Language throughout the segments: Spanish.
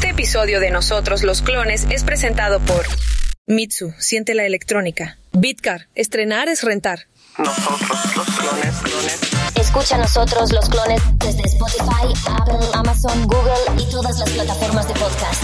Este episodio de Nosotros los Clones es presentado por Mitsu, siente la electrónica. Bitcar, estrenar es rentar. Nosotros los clones, clones. Escucha a nosotros los clones desde Spotify, Apple, Amazon, Google y todas las plataformas de podcast.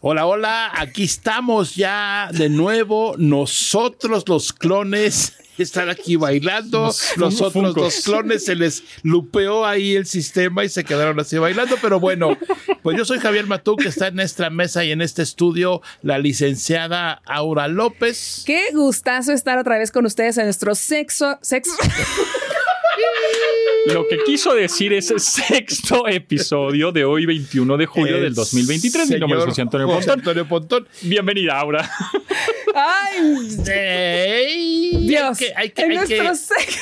Hola, hola, aquí estamos ya de nuevo, nosotros los clones están aquí bailando, los otros dos clones se les lupeó ahí el sistema y se quedaron así bailando, pero bueno, pues yo soy Javier Matú, que está en esta mesa y en este estudio la licenciada Aura López. Qué gustazo estar otra vez con ustedes en nuestro sexo, sexo. Lo que quiso decir es sexto episodio de hoy, 21 de julio El del 2023. Mi nombre es José Antonio José Pontón. Antonio Pontón. Bienvenida, Aura. Ay, Dios, hay que- hay que- en hay que- nuestro sexo.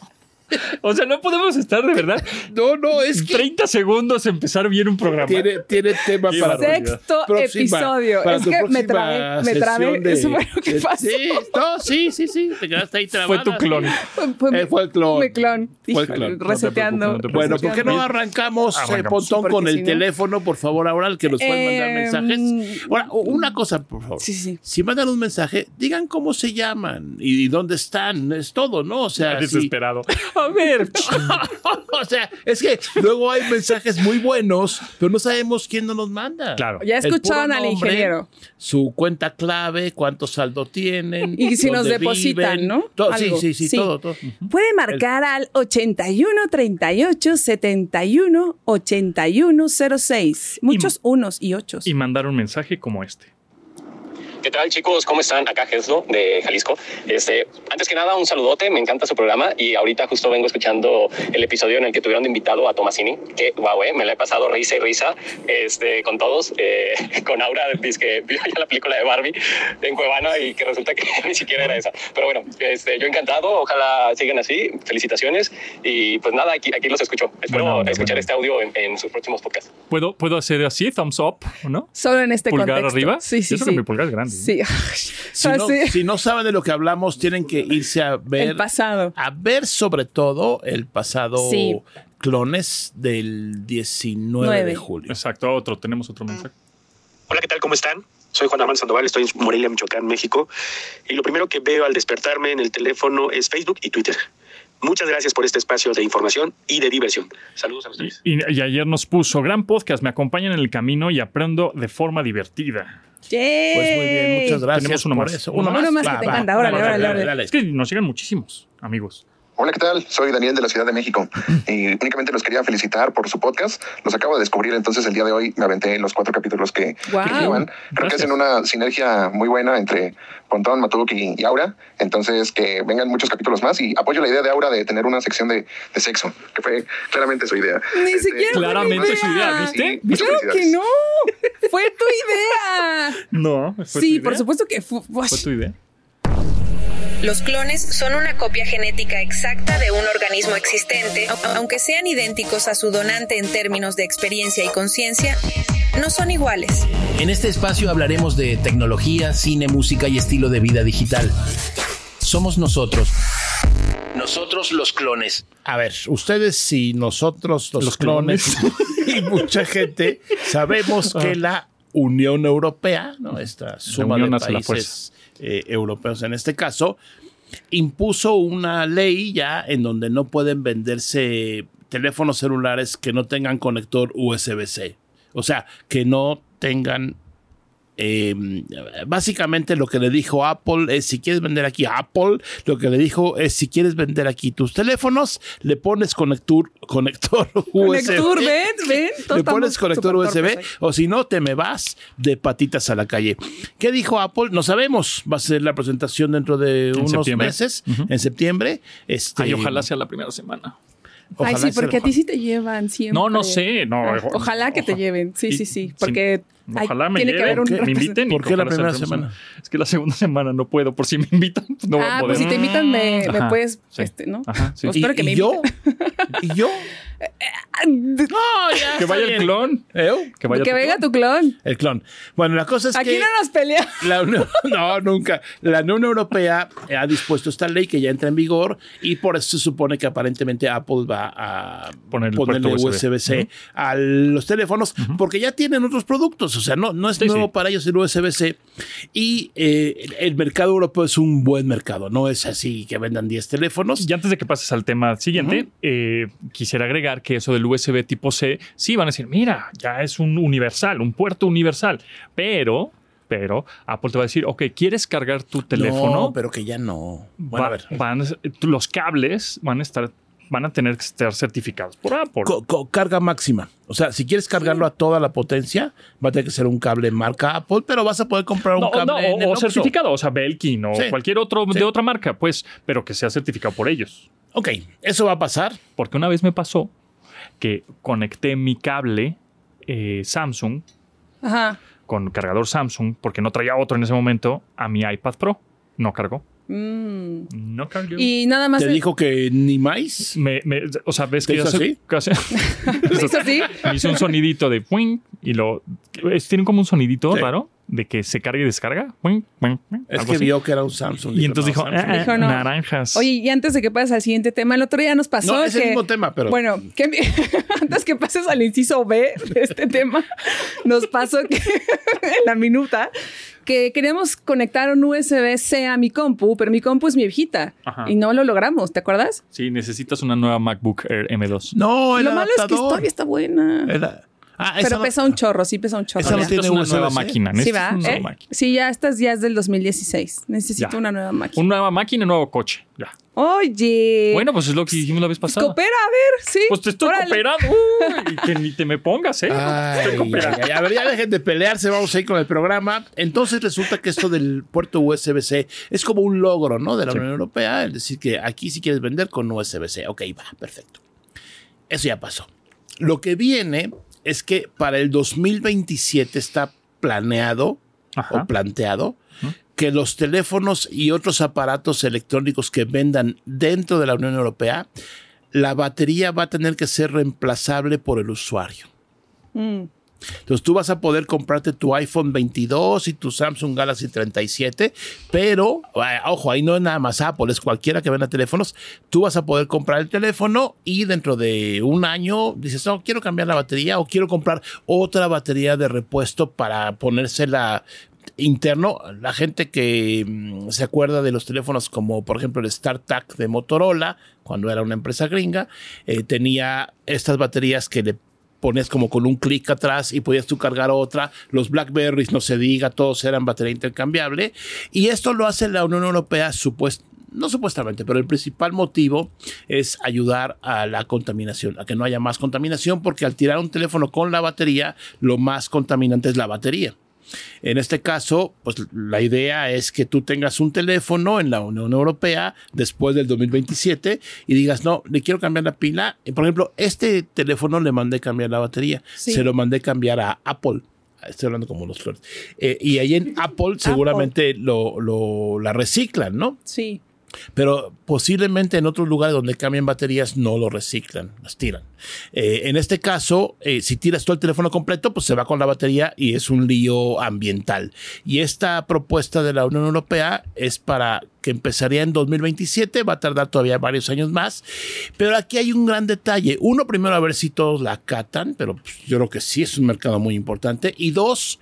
Ah. O sea, no podemos estar de verdad No, no, es que 30 segundos empezar bien un programa. tiene, tiene tema Qué para. Sexto próxima- episodio. para Es que me trabé, me trabé. de- Eso fue lo que pasó. Sí, no, sí, sí, sí, te quedaste ahí trabada. Fue tu clon. Fue, fue Eh, fue el clon. Mi clon. Fue el clon. Reseteando. no Bueno, ¿por qué no arrancamos, eh, Arrancamos. Pontón, Sí, con el si no- teléfono, por favor, ahora el que nos pueden mandar Em, mensajes? Ahora, una cosa, por favor. Sí, sí. Si mandan un mensaje, digan cómo se llaman y dónde están, es todo, ¿no? O sea. Desesperado. A ver. o sea, es que luego hay mensajes muy buenos, pero no sabemos quién nos los manda. Claro. Ya El escucharon al nombre, ingeniero. Su cuenta clave, cuánto saldo tienen. Y si nos depositan, viven, ¿no? todo- sí, sí, sí, Sí. todo, todo. Puede marcar al 81 38 71 81 06. Muchos unos y ochos. Y mandar un mensaje como este. ¿Qué tal chicos? ¿Cómo están? Acá Geslo de Jalisco. Este, antes que nada, un saludote, me encanta su programa y ahorita justo vengo escuchando el episodio en el que tuvieron de invitado a Tomasini, que guau, eh, me la he pasado risa y risa este, con todos, eh, con Aura, dice que vio ya la película de Barbie en Cuevana y que resulta que ni siquiera era esa. Pero bueno, este, yo encantado, ojalá sigan así, felicitaciones y pues nada, aquí, aquí los escucho. Espero Buena onda, escuchar buena este audio en, en sus próximos podcasts. ¿Puedo, ¿Puedo hacer así? Thumbs up, ¿o no? Solo en este Pulgar contexto. arriba. Sí, sí, Yo creo sí. que mi pulgar es grande. Sí. Si no, Así. si no saben de lo que hablamos, tienen que irse a ver. El pasado. A ver, sobre todo, el pasado Sí. clones del 19 Nueve. de julio. Exacto, otro. Tenemos otro mensaje. Hola, ¿qué tal? ¿Cómo están? Soy Juan Armando Sandoval, estoy en Morelia, Michoacán, México. Y lo primero que veo al despertarme en el teléfono es Facebook y Twitter. Muchas gracias por este espacio de información y de diversión. Saludos a tres. y- y ayer nos puso gran podcast. Me acompañan en el camino y aprendo de forma divertida. Yay. Pues muy bien, muchas gracias Tenemos uno por más. eso. Uno más. Uno más Va, que te va, encanta. Órale, órale, órale. dale. Es que nos llegan muchísimos, amigos. Hola, ¿qué tal? Soy Daniel de la Ciudad de México y únicamente los quería felicitar por su podcast. Los acabo de descubrir, entonces el día de hoy me aventé los cuatro capítulos que, que llevan. Creo Gracias. que hacen una sinergia muy buena entre Pontón, Matuk y, y Aura. Entonces, que vengan muchos capítulos más y apoyo la idea de Aura de tener una sección de, de sexo, que fue claramente su idea. Ni Este, siquiera Claramente idea. su idea, ¿viste? Muchas Claro que no. Fue tu idea. No, ¿fue tu sí, idea? por supuesto que fue. ¿Fue tu idea? Los clones son una copia genética exacta de un organismo existente, au- aunque sean idénticos a su donante en términos de experiencia y conciencia, no son iguales. En este espacio hablaremos de tecnología, cine, música y estilo de vida digital. Somos nosotros. Nosotros los clones. A ver, ustedes y nosotros, los, Los clones, y mucha gente, sabemos que la Unión Europea, ¿no? esta suma de países eh, europeos en este caso, impuso una ley ya en donde no pueden venderse teléfonos celulares que no tengan conector USB-C. O sea, que no tengan eh, básicamente lo que le dijo Apple es si quieres vender aquí Apple, lo que le dijo es si quieres vender aquí tus teléfonos, le pones conector, conector USB. Conector, ven, ven. Le pones conector USB o si no te me vas de patitas a la calle. ¿Qué dijo Apple? No sabemos. Va a ser la presentación dentro de En unos septiembre. meses, en septiembre. Este, Ay, ojalá sea la primera semana. Ojalá Ay, sí, porque a ti sí te llevan siempre. No, no sé. No, Ojalá que te lleven. Sí, sí, sí. Porque Ojalá me tiene que lleven, haber un que me inviten. ¿Por qué la primera semana? Es que la segunda semana no puedo. Por si me invitan, pues no voy a Ah, poder. pues si te invitan, me, me puedes, sí. este, ¿no? Ajá, sí. Pues espero ¿Y, que me y yo? inviten. ¿Y yo? No, ya. Que vaya el clon. ¿Eh? Que vaya que tu venga clon. tu clon. El clon. Bueno, la cosa es Aquí que... no nos peleamos. La Unión, no, nunca. La Unión Europea ha dispuesto esta ley que ya entra en vigor y por eso se supone que aparentemente Apple va a ponerle puerto USB. USB-C a los teléfonos porque ya tienen otros productos. O sea, no, no es Sí, nuevo sí. para ellos el USB-C. Y eh, el mercado europeo es un buen mercado. No es así que vendan 10 teléfonos. Y antes de que pases al tema siguiente, eh, quisiera agregar que eso del USB tipo C, sí van a decir, mira, ya es un universal, un puerto universal. Pero, pero Apple te va a decir, ok, ¿quieres cargar tu teléfono? No, pero que ya no. Bueno, Va- a ver. van, los cables van a estar, van a tener que estar certificados por Apple. Co- co- carga máxima. O sea, si quieres cargarlo a toda la potencia, va a tener que ser un cable marca Apple, pero vas a poder comprar un No, cable no, en o, certificado, o sea, Belkin o Sí. cualquier otro Sí. de otra marca, pues, pero que sea certificado por ellos. Ok, eso va a pasar. Porque una vez me pasó que conecté mi cable eh, Samsung Ajá. con cargador Samsung, porque no traía otro en ese momento, a mi iPad Pro. No cargó. Mm. No cargó. Y nada más. Te dijo que ni más. Me, me- o sea, ves ¿Te que hizo así? hace- ¿Hizo así? me hizo un sonidito de ¡puing! y lo tienen como un sonidito Sí. raro de que se carga y descarga. Es que así. vio que era un Samsung. y entonces dijo, no, Samsung. "Ah, Dijo no". naranjas. Oye, y antes de que pases al siguiente tema, el otro día nos pasó No, es que... el mismo tema, pero. Bueno, que antes que pases al inciso B de este tema, nos pasó que en la minuta que queríamos conectar un USB-C a mi compu, pero mi compu es mi viejita Ajá. y no lo logramos, ¿te acuerdas? Sí, necesitas una nueva MacBook Air M2. No, el lo malo es que adaptador. todavía está buena. Era- Ah, Pero no- pesa un chorro, sí pesa un chorro. Esa no tiene una nueva máquina. Sí, va. una nueva ¿Eh? máquina. Sí, ya estas ya es del 2016. Necesito Ya. una nueva máquina. Una nueva máquina y un nuevo coche. Ya. Oye. Bueno, pues es lo que dijimos la vez Pues pasada. coopera, a ver, sí. Pues te estoy Órale. cooperando. Uy, y que ni te me pongas, ¿eh? Ay, estoy cooperando. ay, ay. A ver, ya dejen de pelearse, vamos a ir con el programa. Entonces resulta que esto del puerto USB-C es como un logro, ¿no? De la Sí. Unión Europea, es decir, que aquí si quieres vender con USB-C. Ok, va, perfecto. Eso ya pasó. Lo que viene es que para el 2027 está planeado Ajá. o planteado que los teléfonos y otros aparatos electrónicos que vendan dentro de la Unión Europea, la batería va a tener que ser reemplazable por el usuario. Mm. Entonces tú vas a poder comprarte tu iPhone 22 y tu Samsung Galaxy 37, pero, ojo, ahí no es nada más Apple, es cualquiera que venda teléfonos. Tú vas a poder comprar el teléfono y dentro de un año dices, no, quiero cambiar la batería o quiero comprar otra batería de repuesto para ponérsela interno. La gente que mm, se acuerda de los teléfonos como por ejemplo el StarTAC de Motorola, cuando era una empresa gringa, eh, tenía estas baterías que le ponías como con un clic atrás y podías tú cargar otra. Los Blackberries, no se diga, todos eran batería intercambiable. Y esto lo hace la Unión Europea, no supuestamente, pero el principal motivo es ayudar a la contaminación, a que no haya más contaminación, porque al tirar un teléfono con la batería, lo más contaminante es la batería. En este caso, pues la idea es que tú tengas un teléfono en la Unión Europea después del 2027 y digas, no, le quiero cambiar la pila. Por ejemplo, este teléfono le mandé cambiar la batería. Sí. Se lo mandé cambiar a Apple. Estoy hablando como los flores. Eh, y ahí en Apple seguramente lo, lo- la reciclan, ¿no? Sí. Pero posiblemente en otros lugares donde cambian baterías no lo reciclan, las tiran. Eh, en este caso, eh, si tiras todo el teléfono completo, pues se va con la batería y es un lío ambiental. Y esta propuesta de la Unión Europea es para que empezaría en 2027, va a tardar todavía varios años más, pero aquí hay un gran detalle. Uno, primero, a ver si todos la acatan, pero pues, yo creo que sí es un mercado muy importante. Y dos,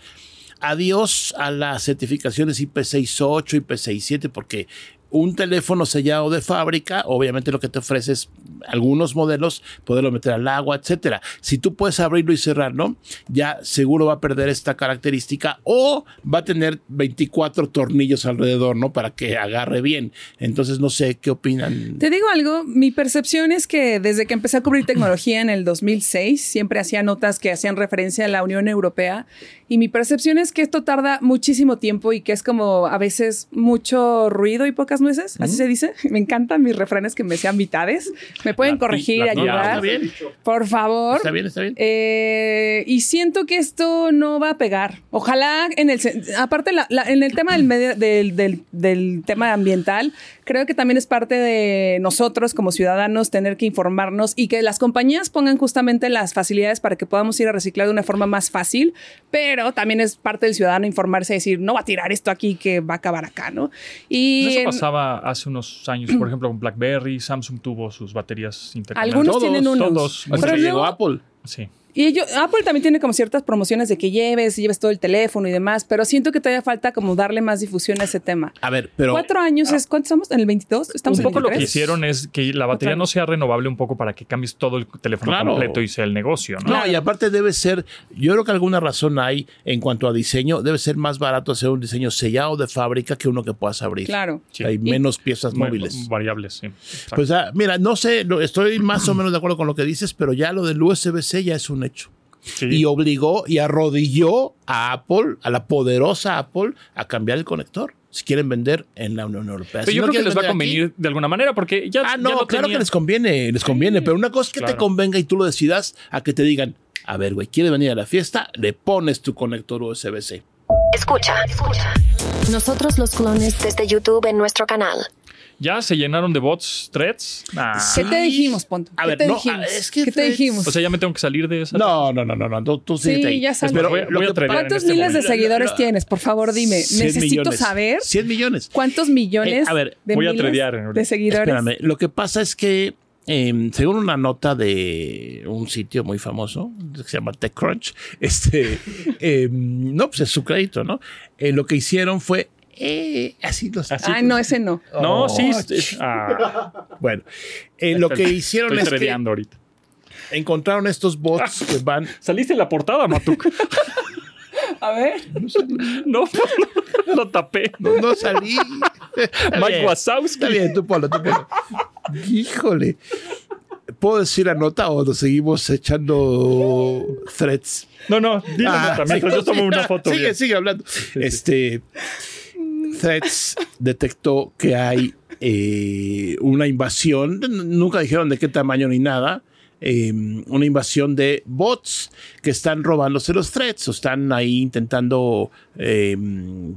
adiós a las certificaciones IP68, IP67, porque un teléfono sellado de fábrica, obviamente lo que te ofrece es algunos modelos, poderlo meter al agua, etcétera. Si tú puedes abrirlo y cerrarlo, ya seguro va a perder esta característica o va a tener 24 tornillos alrededor, ¿no? Para que agarre bien. Entonces, no sé qué opinan. Te digo algo, mi percepción es que desde que empecé a cubrir tecnología en el 2006, siempre hacía notas que hacían referencia a la Unión Europea y mi percepción es que esto tarda muchísimo tiempo y que es como a veces mucho ruido y pocas nueces, así se dice. Me encantan mis refranes que me sean mitades. Me pueden La corregir, la- no, ayudar. Está bien. Por favor. Está bien, está bien. Eh, y siento que esto no va a pegar. Ojalá en el aparte la- la- en el tema del, medio, del, del- del tema ambiental, creo que también es parte de nosotros como ciudadanos tener que informarnos y que las compañías pongan justamente las facilidades para que podamos ir a reciclar de una forma más fácil, pero también es parte del ciudadano informarse y decir, no va a tirar esto aquí que va a acabar acá, ¿no? Y Eso en- pasaba hace unos años, por ejemplo, con BlackBerry, Samsung tuvo sus baterías intercambiables. algunos Todos, tienen unos. todos. Pero llegó Apple. Sí. Y ellos, Apple también tiene como ciertas promociones de que lleves, lleves todo el teléfono y demás, pero siento que todavía falta como darle más difusión a ese tema. A ver, pero. Cuatro años es, ¿cuántos estamos? ¿En el 22? Estamos Un en poco lo que 23? hicieron es que la batería no sea renovable un poco para que cambies todo el teléfono Claro. completo y sea el negocio, ¿no? No, y aparte debe ser, yo creo que alguna razón hay en cuanto a diseño, debe ser más barato hacer un diseño sellado de fábrica que uno que puedas abrir. Claro. Sí. Hay menos piezas móviles. Variables, sí. Exacto. Pues ah, mira, no sé, estoy más o menos de acuerdo con lo que dices, pero ya lo del USB-C ya es un hecho. Sí. Y obligó y arrodilló a Apple, a la poderosa Apple, a cambiar el conector. Si quieren vender en la Unión Europea. Pero Si yo no creo que les va a aquí- convenir de alguna manera porque ya. Ah, ya no, lo claro tenía. que les conviene, les conviene, pero una cosa es que te convenga y tú lo decidas a que te digan, a ver, güey, ¿quieres venir a la fiesta? Le pones tu conector USB-C. Escucha, escucha. Nosotros los clones desde YouTube en nuestro canal. Ya se llenaron de bots, threads. ¿Qué te dijimos, Ponto? A ¿Qué ver, te no, dijimos? es que ¿Qué te dijimos? O sea, ya me tengo que salir de esa. No, no, no, no, no, tú, tú Sí, ahí. ya sabes. Pero Voy voy a ¿Cuántos este miles de seguidores tienes? Por favor, dime. 100 Necesito millones. saber 100 millones. cuántos millones Eh, a ver, de, voy a miles ahorita. de seguidores. Espérame, lo que pasa es que eh, según una nota de un sitio muy famoso que se llama TechCrunch, este, eh, no, pues es su crédito, ¿no? Eh, lo que hicieron fue, eh, así los... Así. Ay, no, ese no. No, Oh, sí. ah, Bueno, eh, lo que hicieron Estoy es que ahorita. encontraron estos bots que van... Saliste en la portada, Matuk. A ver. no, lo tapé. No, no salí. Mike Wazowski. Está bien, tú ponlo, tú ponlo. Híjole. ¿Puedo decir la nota o nos seguimos echando threads? No, no, dile Ah, nota, mientras sí, yo tomo una ah, foto. Sigue, bien. sigue hablando. Este. Threads detectó que hay eh, una invasión. Nunca dijeron de qué tamaño ni nada. eh, una invasión de bots que están robándose los threads o están ahí intentando eh,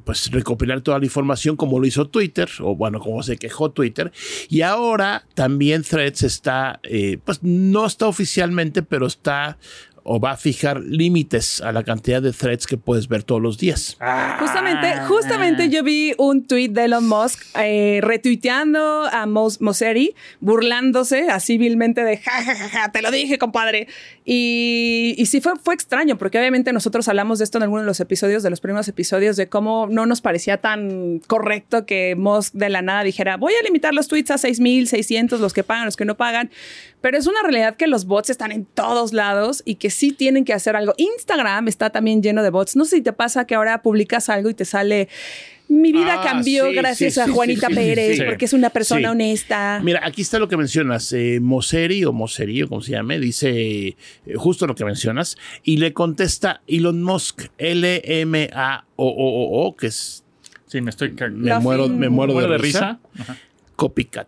pues recopilar toda la información como lo hizo Twitter o bueno como se quejó Twitter y ahora también threads está eh, pues no está oficialmente pero está o va a fijar límites a la cantidad de threads que puedes ver todos los días. Justamente, justamente yo vi un tweet de Elon Musk eh, retuiteando a Mos Mosseri, burlándose así vilmente de ja, ja, ja, ja, te lo dije, compadre. Y, sí fue, fue extraño, porque obviamente nosotros hablamos de esto en algunos de los episodios, de los primeros episodios, de cómo no nos parecía tan correcto que Musk de la nada dijera, voy a limitar los tweets a 6,600, los que pagan, los que no pagan. Pero es una realidad que los bots están en todos lados y que sí tienen que hacer algo. Instagram está también lleno de bots. No sé si te pasa que ahora publicas algo y te sale. Mi vida Ah, cambió sí, gracias sí, a sí, Juanita sí, Pérez sí. porque es una persona Sí. honesta. Mira, aquí está lo que mencionas. Eh, Moseri o Moseri, o como se llame, dice eh, justo lo que mencionas. Y le contesta Elon Musk, L-M-A-O-O-O, que es. Sí, me estoy Me muero, me muero muero de, de risa. risa. Copycat.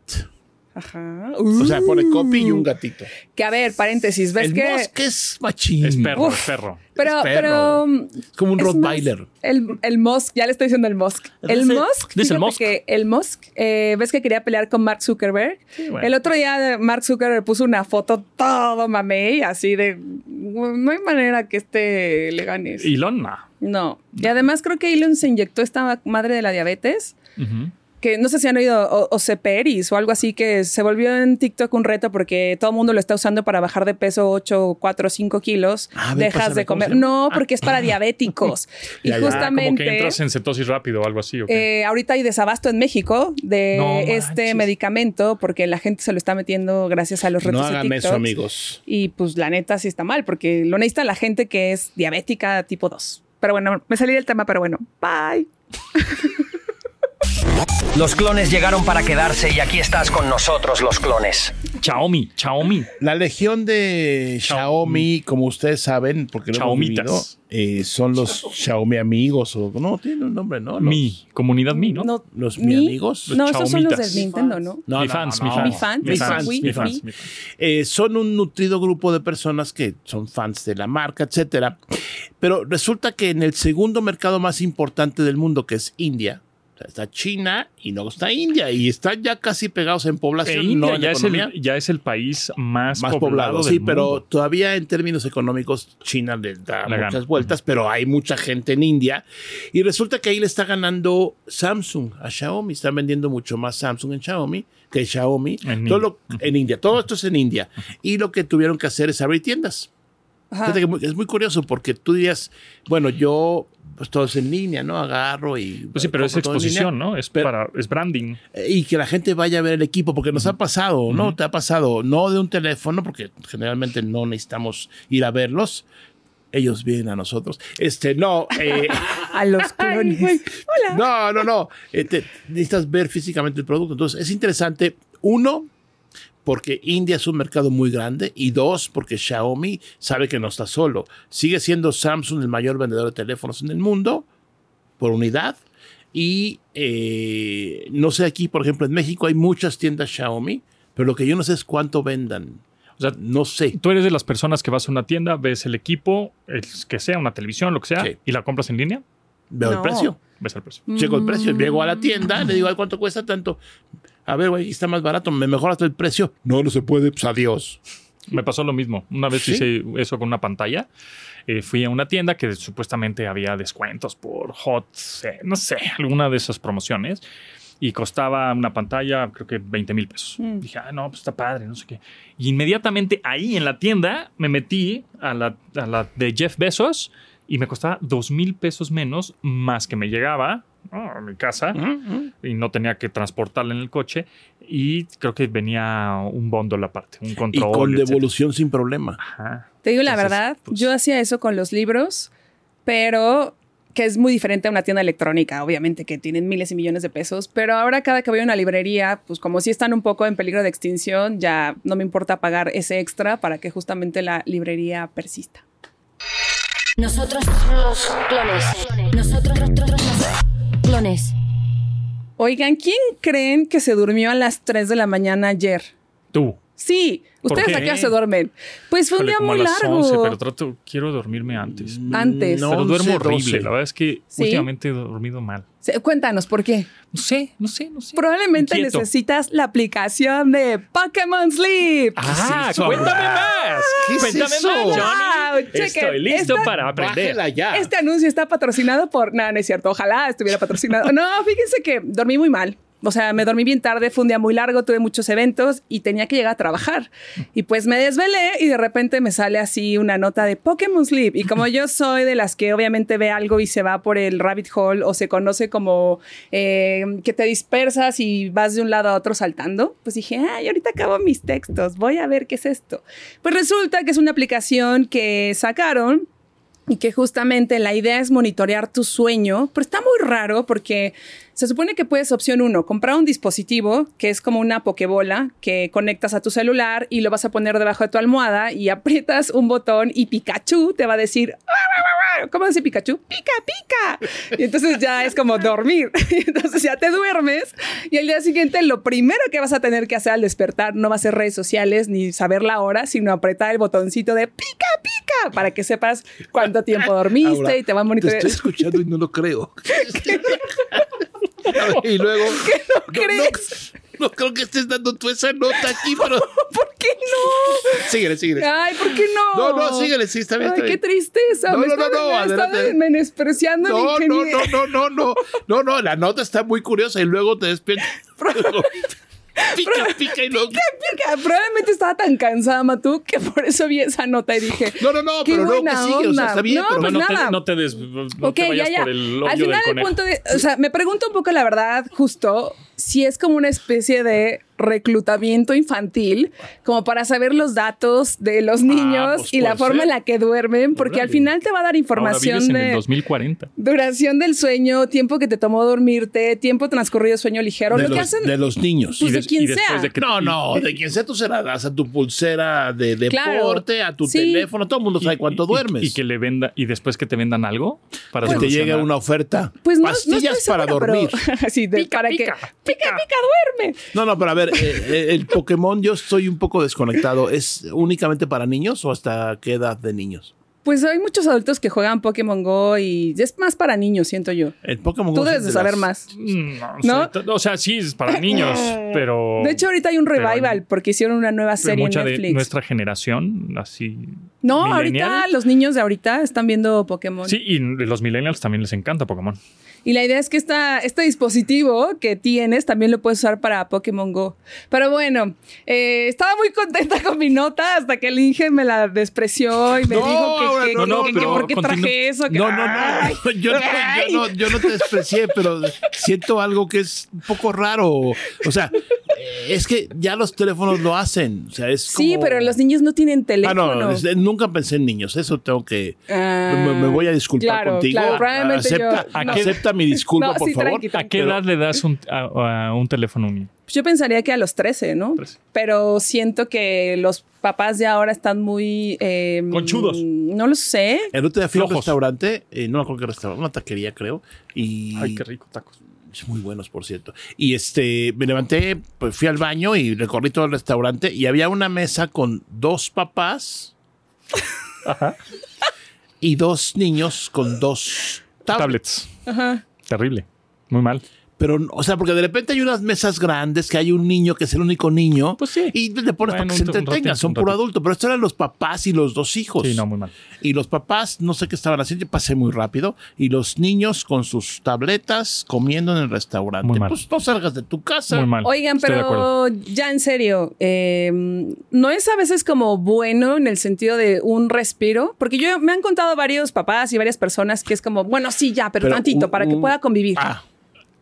Ajá. O sea, pone copy y un Uh. gatito. Que a ver, paréntesis, ¿ves El que? Musk es machín. Es perro, Uf. es perro. Pero, es perro. pero. Es como un es Rottweiler. más, El, el Musk, ya le estoy diciendo el Musk. El Musk, dice el Musk. que el Musk, eh, ves que quería pelear con Mark Zuckerberg. bueno. El otro día Mark Zuckerberg puso una foto todo mamey, así de no hay manera que este le ganes. Elon, no. No. Y además creo que Elon se inyectó esta madre de la diabetes. Ujú. Que no sé si han oído o- Oceperis o algo así, que se volvió en TikTok un reto porque todo el mundo lo está usando para bajar de peso 8, 4, 5 kilos. Ah, dejas pásame, de ¿cómo comer. No, Ah. porque es para diabéticos. y Ya, ya. Ah, como justamente. que entras en cetosis rápido o algo así. ¿o qué? Eh, ahorita hay desabasto en México de No este medicamento porque la gente se lo está metiendo gracias a los retos No hagan eso, amigos. Y pues la neta sí está mal porque lo necesita la gente que es diabética tipo 2. Pero bueno, me salí del tema, pero bueno, bye. Los clones llegaron para quedarse y aquí estás con nosotros, los clones. Xiaomi, Xiaomi. La legión de Xiaomi, como ustedes saben, porque lo hemos vivido, eh, son los Xiaomi amigos o no tiene un nombre, ¿no? Los, Mi, comunidad Mi, ¿no? No, los mi Mi- amigos. No, esos son los del Nintendo, ¿no? No, mi fans, no, mi fans, Mi fans, mi fans, mi mi fans, fans. mi fans. Eh, son un nutrido grupo de personas que son fans de la marca, etcétera. Pero resulta que en el segundo mercado más importante del mundo, que es India, está China y luego está India y están ya casi pegados en E población, India no en ya, es el, ya es el país más, más poblado, poblado, del sí, pero mundo. todavía en términos económicos China le da muchas gana. vueltas, pero hay mucha gente en India y resulta que ahí le está ganando Samsung a Xiaomi, están vendiendo mucho más Samsung en Xiaomi que Xiaomi En todo India. lo- en India, todo esto es en India y lo que tuvieron que hacer es abrir tiendas. Ajá. Es muy curioso porque tú dirías, bueno, yo pues todo es en línea, ¿no? Agarro y Pues sí, pero es exposición, ¿no? Es Pero- para es branding. Eh, y que la gente vaya a ver el equipo, porque nos ha pasado, ¿no? Te ha pasado, no de un teléfono, porque generalmente no necesitamos ir a verlos. Ellos vienen a nosotros. Este, no, eh, A los clones. Hola. no, no, no. Eh, te- necesitas ver físicamente el producto. Entonces, es interesante, uno, porque India es un mercado muy grande, y dos, porque Xiaomi sabe que no está solo. Sigue siendo Samsung el mayor vendedor de teléfonos en el mundo, por unidad. Y eh, no sé, aquí, por ejemplo, en México hay muchas tiendas Xiaomi, pero lo que yo no sé es cuánto vendan. O sea, No sé. tú eres de las personas que vas a una tienda, ves el equipo, el que sea, una televisión, lo que sea, Sí. y la compras en línea, Veo el precio. ves el precio. Checo el Mm. precio. Llego a la tienda, le digo, "Ay, ¿cuánto cuesta tanto? A ver, güey, está más barato, me mejoras el precio. No, no se puede, pues adiós. Me pasó lo mismo. Una vez ¿Sí? hice eso con una pantalla. Eh, fui a una tienda que supuestamente había descuentos por hot, eh, no sé, alguna de esas promociones. Y costaba una pantalla, creo que 20 mil pesos. Mm. Dije, ah, no, pues está padre, no sé qué. Y inmediatamente ahí en la tienda me metí a la, a la de Jeff Bezos y me costaba 2 mil pesos menos, más que me llegaba ¿no? a mi casa y no tenía que transportarla en el coche. Y creo que venía un bundle aparte, un Y control. con etcétera. devolución sin problema. Ajá. Te digo la Entonces, verdad, pues- yo hacía eso con los libros, pero que es muy diferente a una tienda electrónica, obviamente, que tienen miles y millones de pesos, pero ahora cada que voy a una librería, pues como si están un poco en peligro de extinción, ya no me importa pagar ese extra para que justamente la librería persista. Nosotros los clones. Nosotros los clones. Oigan, ¿quién creen que se durmió a las 3 de la mañana ayer? Tú. Sí, ¿Por ustedes qué? a qué hora se duermen. Pues fue un Híjole, día como muy a las largo. 11, pero trato, quiero dormirme antes. Antes. No, pero duermo 11, horrible. 12. La verdad es que ¿Sí? últimamente he dormido mal. Se- Cuéntanos por qué. No sé, no sé, no sé. Probablemente Inquieto. necesitas la aplicación de Pokémon Sleep. Ah, eso, cuéntame más. ¿Qué es cuéntame eso? más, Johnny. Wow, chequen, Estoy listo esta- para aprender. Bájela ya. Este anuncio está patrocinado por. No, no es cierto. Ojalá estuviera patrocinado. No, fíjense que dormí muy mal. O sea, me dormí bien tarde, fue un día muy largo, tuve muchos eventos y tenía que llegar a trabajar. Y pues me desvelé y de repente me sale así una nota de Pokémon Sleep. Y como yo soy de las que obviamente ve algo y se va por el rabbit hole o se conoce como eh, que te dispersas y vas de un lado a otro saltando, pues dije, ay, ahorita acabo mis textos, voy a ver qué es esto. Pues resulta que es una aplicación que sacaron y que justamente la idea es monitorear tu sueño, pero está muy raro porque se supone que puedes, opción uno, comprar un dispositivo que es como una pokebola que conectas a tu celular y lo vas a poner debajo de tu almohada y aprietas un botón y Pikachu te va a decir, ¿cómo dice Pikachu? Pica, pica. Y entonces ya es como dormir. Y entonces ya te duermes y al día siguiente lo primero que vas a tener que hacer al despertar no va a ser redes sociales ni saber la hora, sino apretar el botoncito de pica, pica para que sepas cuánto tiempo dormiste Ahora, y te va a Te monitorear. estoy escuchando y no lo creo. y luego. ¿Qué no crees? No, no creo que estés dando tú esa nota aquí, pero. ¿Por qué no? síguele, síguele. Ay, ¿por qué no? No, no, síguele, sí, está bien, Ay, está qué tristeza. No, me no, está, no, no, adelante. menospreciando No, no, ingeniero. no, no, no, no. No, no, la nota está muy curiosa y luego te despiertas. pica, pica y luego. Pica, Probablemente estaba tan cansada, Matú, que por eso vi esa nota y dije. No, no, no, qué pero luego que sigue, o sea, está bien, No, pero pues no, te, no te des, no Ok, te vayas ya, ya. por el Al final del el conejo. punto de, o sea, me pregunto un poco la verdad, justo, si es como una especie de reclutamiento infantil como para saber los datos de los niños pues y la forma ser. en la que duermen, porque al final te va a dar Ahora información vives en el de 2040. duración del sueño, tiempo que te tomó dormirte, tiempo transcurrido de sueño ligero, de, lo que los, hacen de los niños. Pues Y de des- quien y después sea. de que- No, no, de quien sea tú se la das a tu pulsera de Claro. deporte, a tu Sí. teléfono, todo el mundo sabe cuánto y- duermes. Y, que le venda, y después que te vendan algo para que te llegue una oferta. Pues no, no Pastillas para segura, pero- dormir. Así de, Pica, para pica, que pica. pica, pica, duerme. No, no, pero a ver, eh, eh, el Pokémon yo estoy un poco desconectado. ¿Es únicamente para niños o hasta qué edad de niños? Pues hay muchos adultos que juegan Pokémon Go y es más para niños, siento yo. El Pokémon Tú Go debes es de saber las- más. Mm, No, o sea, sí, es para niños, pero. De hecho, ahorita hay un pero revival porque hicieron una nueva serie en mucha de Netflix. nuestra generación, así. No, millennial. ahorita los niños de ahorita están viendo Pokémon. Sí, y los millennials también les encanta Pokémon. Y la idea es que esta, este dispositivo que tienes también lo puedes usar para Pokémon Go. Pero bueno, eh, estaba muy contenta con mi nota hasta que el Inge me la despreció y me No, dijo que, que- no, que- no, que pero por qué traje eso. que- No, no, no. Yo, no- yo no, yo no te desprecié, pero siento algo que es un poco raro. O sea, eh, es que ya los teléfonos lo hacen. O sea, es Sí, como- pero los niños no tienen Ah, teléfono. no, es- nunca pensé en niños. Eso tengo que. Ah, me, me voy a disculpar claro, contigo. claro, probablemente acepta, yo- no. acepta mi disculpa, No, por sí, favor. tranqui, ¿A qué edad le das un, a, a un teléfono a un niño? Pues yo pensaría que a los 13, ¿no? 13. Pero siento que los papás de ahora están muy... eh, Conchudos. No lo sé. El otro día fui a un restaurante, eh, no me acuerdo qué restaurante, una taquería, creo. Y Ay, qué rico, tacos. muy buenos, por cierto. Y este, me levanté, pues fui al baño y recorrí todo el restaurante y había una mesa con dos papás y dos niños con dos tablets. Tablets. Ajá. Terrible. Muy mal. Pero, o sea, porque de repente hay unas mesas grandes que hay un niño que es el único niño. Pues sí. Y le pones Bueno, para que se un- un entretenga. ratito, Son puro adulto. Pero estos eran los papás y los dos hijos. Sí, no, muy mal. Y los papás, no sé qué estaban haciendo, yo pasé muy rápido. Y los niños con sus tabletas comiendo en el restaurante. Muy mal. Pues no salgas de tu casa. Muy mal. Oigan, Estoy pero ya en serio, eh, ¿no es a veces como bueno en el sentido de un respiro? Porque yo me han contado varios papás y varias personas que es como, bueno, sí, ya, pero, Pero tantito, un- para que pueda convivir. Ah,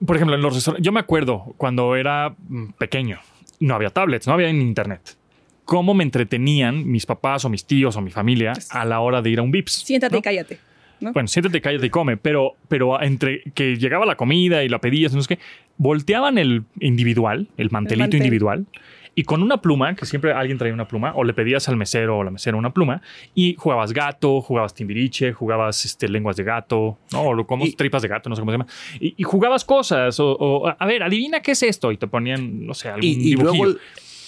Por ejemplo, en los restaurantes, yo me acuerdo cuando era mm, pequeño, no había tablets, no había internet. ¿Cómo me entretenían mis papás o mis tíos o mi familia a la hora de ir a un Vips? Siéntate ¿no? y cállate. ¿no? Bueno, siéntate, cállate y come, pero, pero entre que llegaba la comida y la pedías, no sé qué, volteaban el individual, el mantelito mantel. individual, y con una pluma, que siempre alguien traía una pluma, o le pedías al mesero o la mesera una pluma, y jugabas gato, jugabas timbiriche, jugabas este, lenguas de gato, ¿no? o lo- como tripas de gato, no sé cómo se llama, y, y jugabas cosas, o, o, a ver, adivina qué es esto, y te ponían, no sé, algún y, luego el,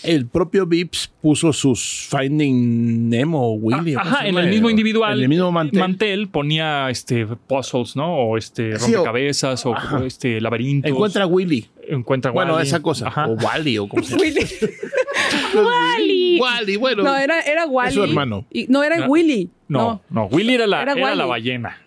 el propio Vips puso sus Finding Nemo o Willy. ¿o cómo Ajá, en el mismo individual. En el mismo mantel. ponía este puzzles, ¿no? O este Sí, o- rompecabezas o, Ajá. este laberintos. Encuentra a Willy. Encuentra Bueno, Wally. esa cosa. Ajá. O Wally o como se llama. Willy. Wally. Wally, bueno. No, era, era Wally. Es su hermano. Y, no, era No. Willy. No, no, Willy era la, Era era la ballena.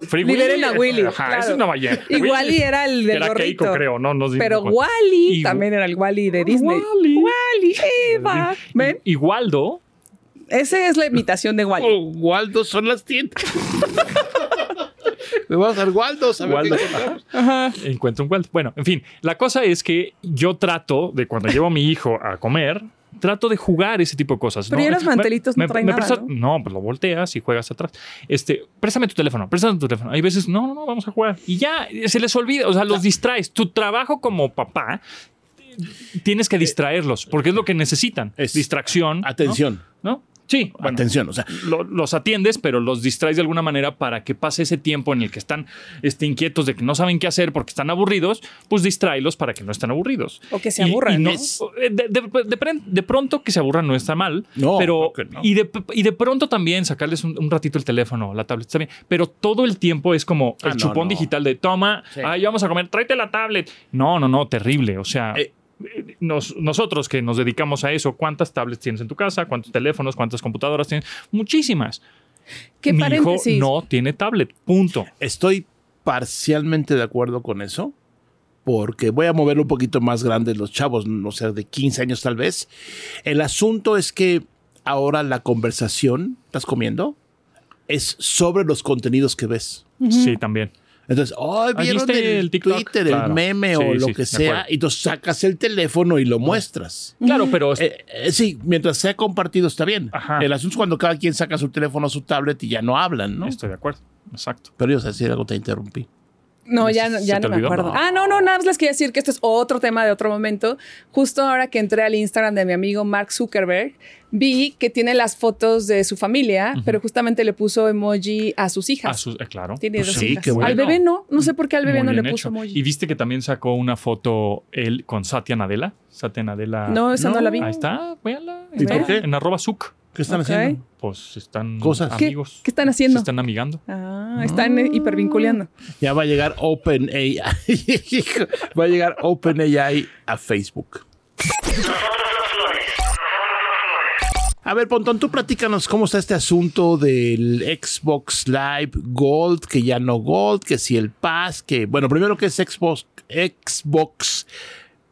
Free Liberen a Willy. Ajá, claro. esa es una ballena. Y Wally era el del Era gorrito. Keiko, creo, no, no. Pero. Wally Y- también era el Wally de Disney. Wally. Wally, Eva. ¿Ven? Y Waldo, Esa es la imitación de Wally. Oh, Waldo son las tiendas. Me Waldo. a ver Waldo. qué encontramos. encuentra un Waldo. Bueno, en fin, la cosa es que yo trato de cuando llevo a mi hijo a comer, trato de jugar ese tipo de cosas. Pero ¿no? ya los Me- mantelitos no traen nada, prestas- ¿no? pues lo volteas y juegas atrás. Este, préstame tu teléfono, préstame tu teléfono. Hay veces, no, no, no, vamos a jugar. Y ya se les olvida, o sea, los distraes. Tu trabajo como papá tienes que distraerlos porque es lo que necesitan. Es- distracción. ¿no? Atención. ¿No? Sí, bueno, Atención. O sea, lo- los atiendes, pero los distraes de alguna manera para que pase ese tiempo en el que están este, inquietos de que no saben qué hacer porque están aburridos, pues distráelos para que no estén aburridos. O que se aburran, y ¿no? de, de- de pren- de pronto que se aburran no está mal, No, pero no. y, de, y de pronto también sacarles un, un ratito el teléfono, la tablet, está bien, pero todo el tiempo es como el Ah, no, chupón no. digital de toma, Sí. ay, vamos a comer, tráete la tablet. No, no, no, terrible, o sea... Eh, nos- nosotros que nos dedicamos a eso, ¿cuántas tablets tienes en tu casa? ¿Cuántos teléfonos? ¿Cuántas computadoras tienes? Muchísimas. ¿Qué Mi hijo no tiene tablet. Punto. estoy parcialmente de acuerdo con eso. Porque voy a moverlo un poquito más grande los chavos, no sé, de 15 años tal vez. El asunto es que ahora la conversación, ¿estás comiendo? Es sobre los contenidos que ves. Sí, también. Entonces, oh, vieron el, el TikTok. Twitter, Claro. el meme Sí, o lo sí, que sea, y entonces sacas el teléfono y lo muestras. Claro, pero Eh, eh, sí, mientras sea compartido está bien. Ajá. El asunto es cuando cada quien saca su teléfono o su tablet y ya no hablan, ¿no? estoy de acuerdo. Exacto. Pero yo sé decir algo, te interrumpí. No, ya, no- ¿Se ya no me olvidó? acuerdo. No. Ah, no, no, nada más les quería decir que esto es otro tema de otro momento. Justo ahora que entré al Instagram de mi amigo Mark Zuckerberg, vi que tiene las fotos de su familia, pero justamente le puso emoji a sus hijas. A sus- eh, claro. Tiene Pues dos sí, hijas. qué bueno. Al bebé no, no sé por qué al bebé Muy no le puso hecho. emoji. Y viste que también sacó una foto él con Satya Nadella. Satya Nadella. No, esa no, la vi. Ahí está, véanla. ¿Y por qué? En arroba suc. ¿Qué están haciendo? Pues están Cosas. ¿Qué, amigos. qué están haciendo? Se están amigando. Ah, están eh, hipervinculeando. Ya va a llegar OpenAI. va a llegar OpenAI a Facebook. A ver, Pontón, tú platícanos cómo está este asunto del Xbox Live Gold, que ya no Gold, que si el Pass, que, bueno, primero que es Xbox, Xbox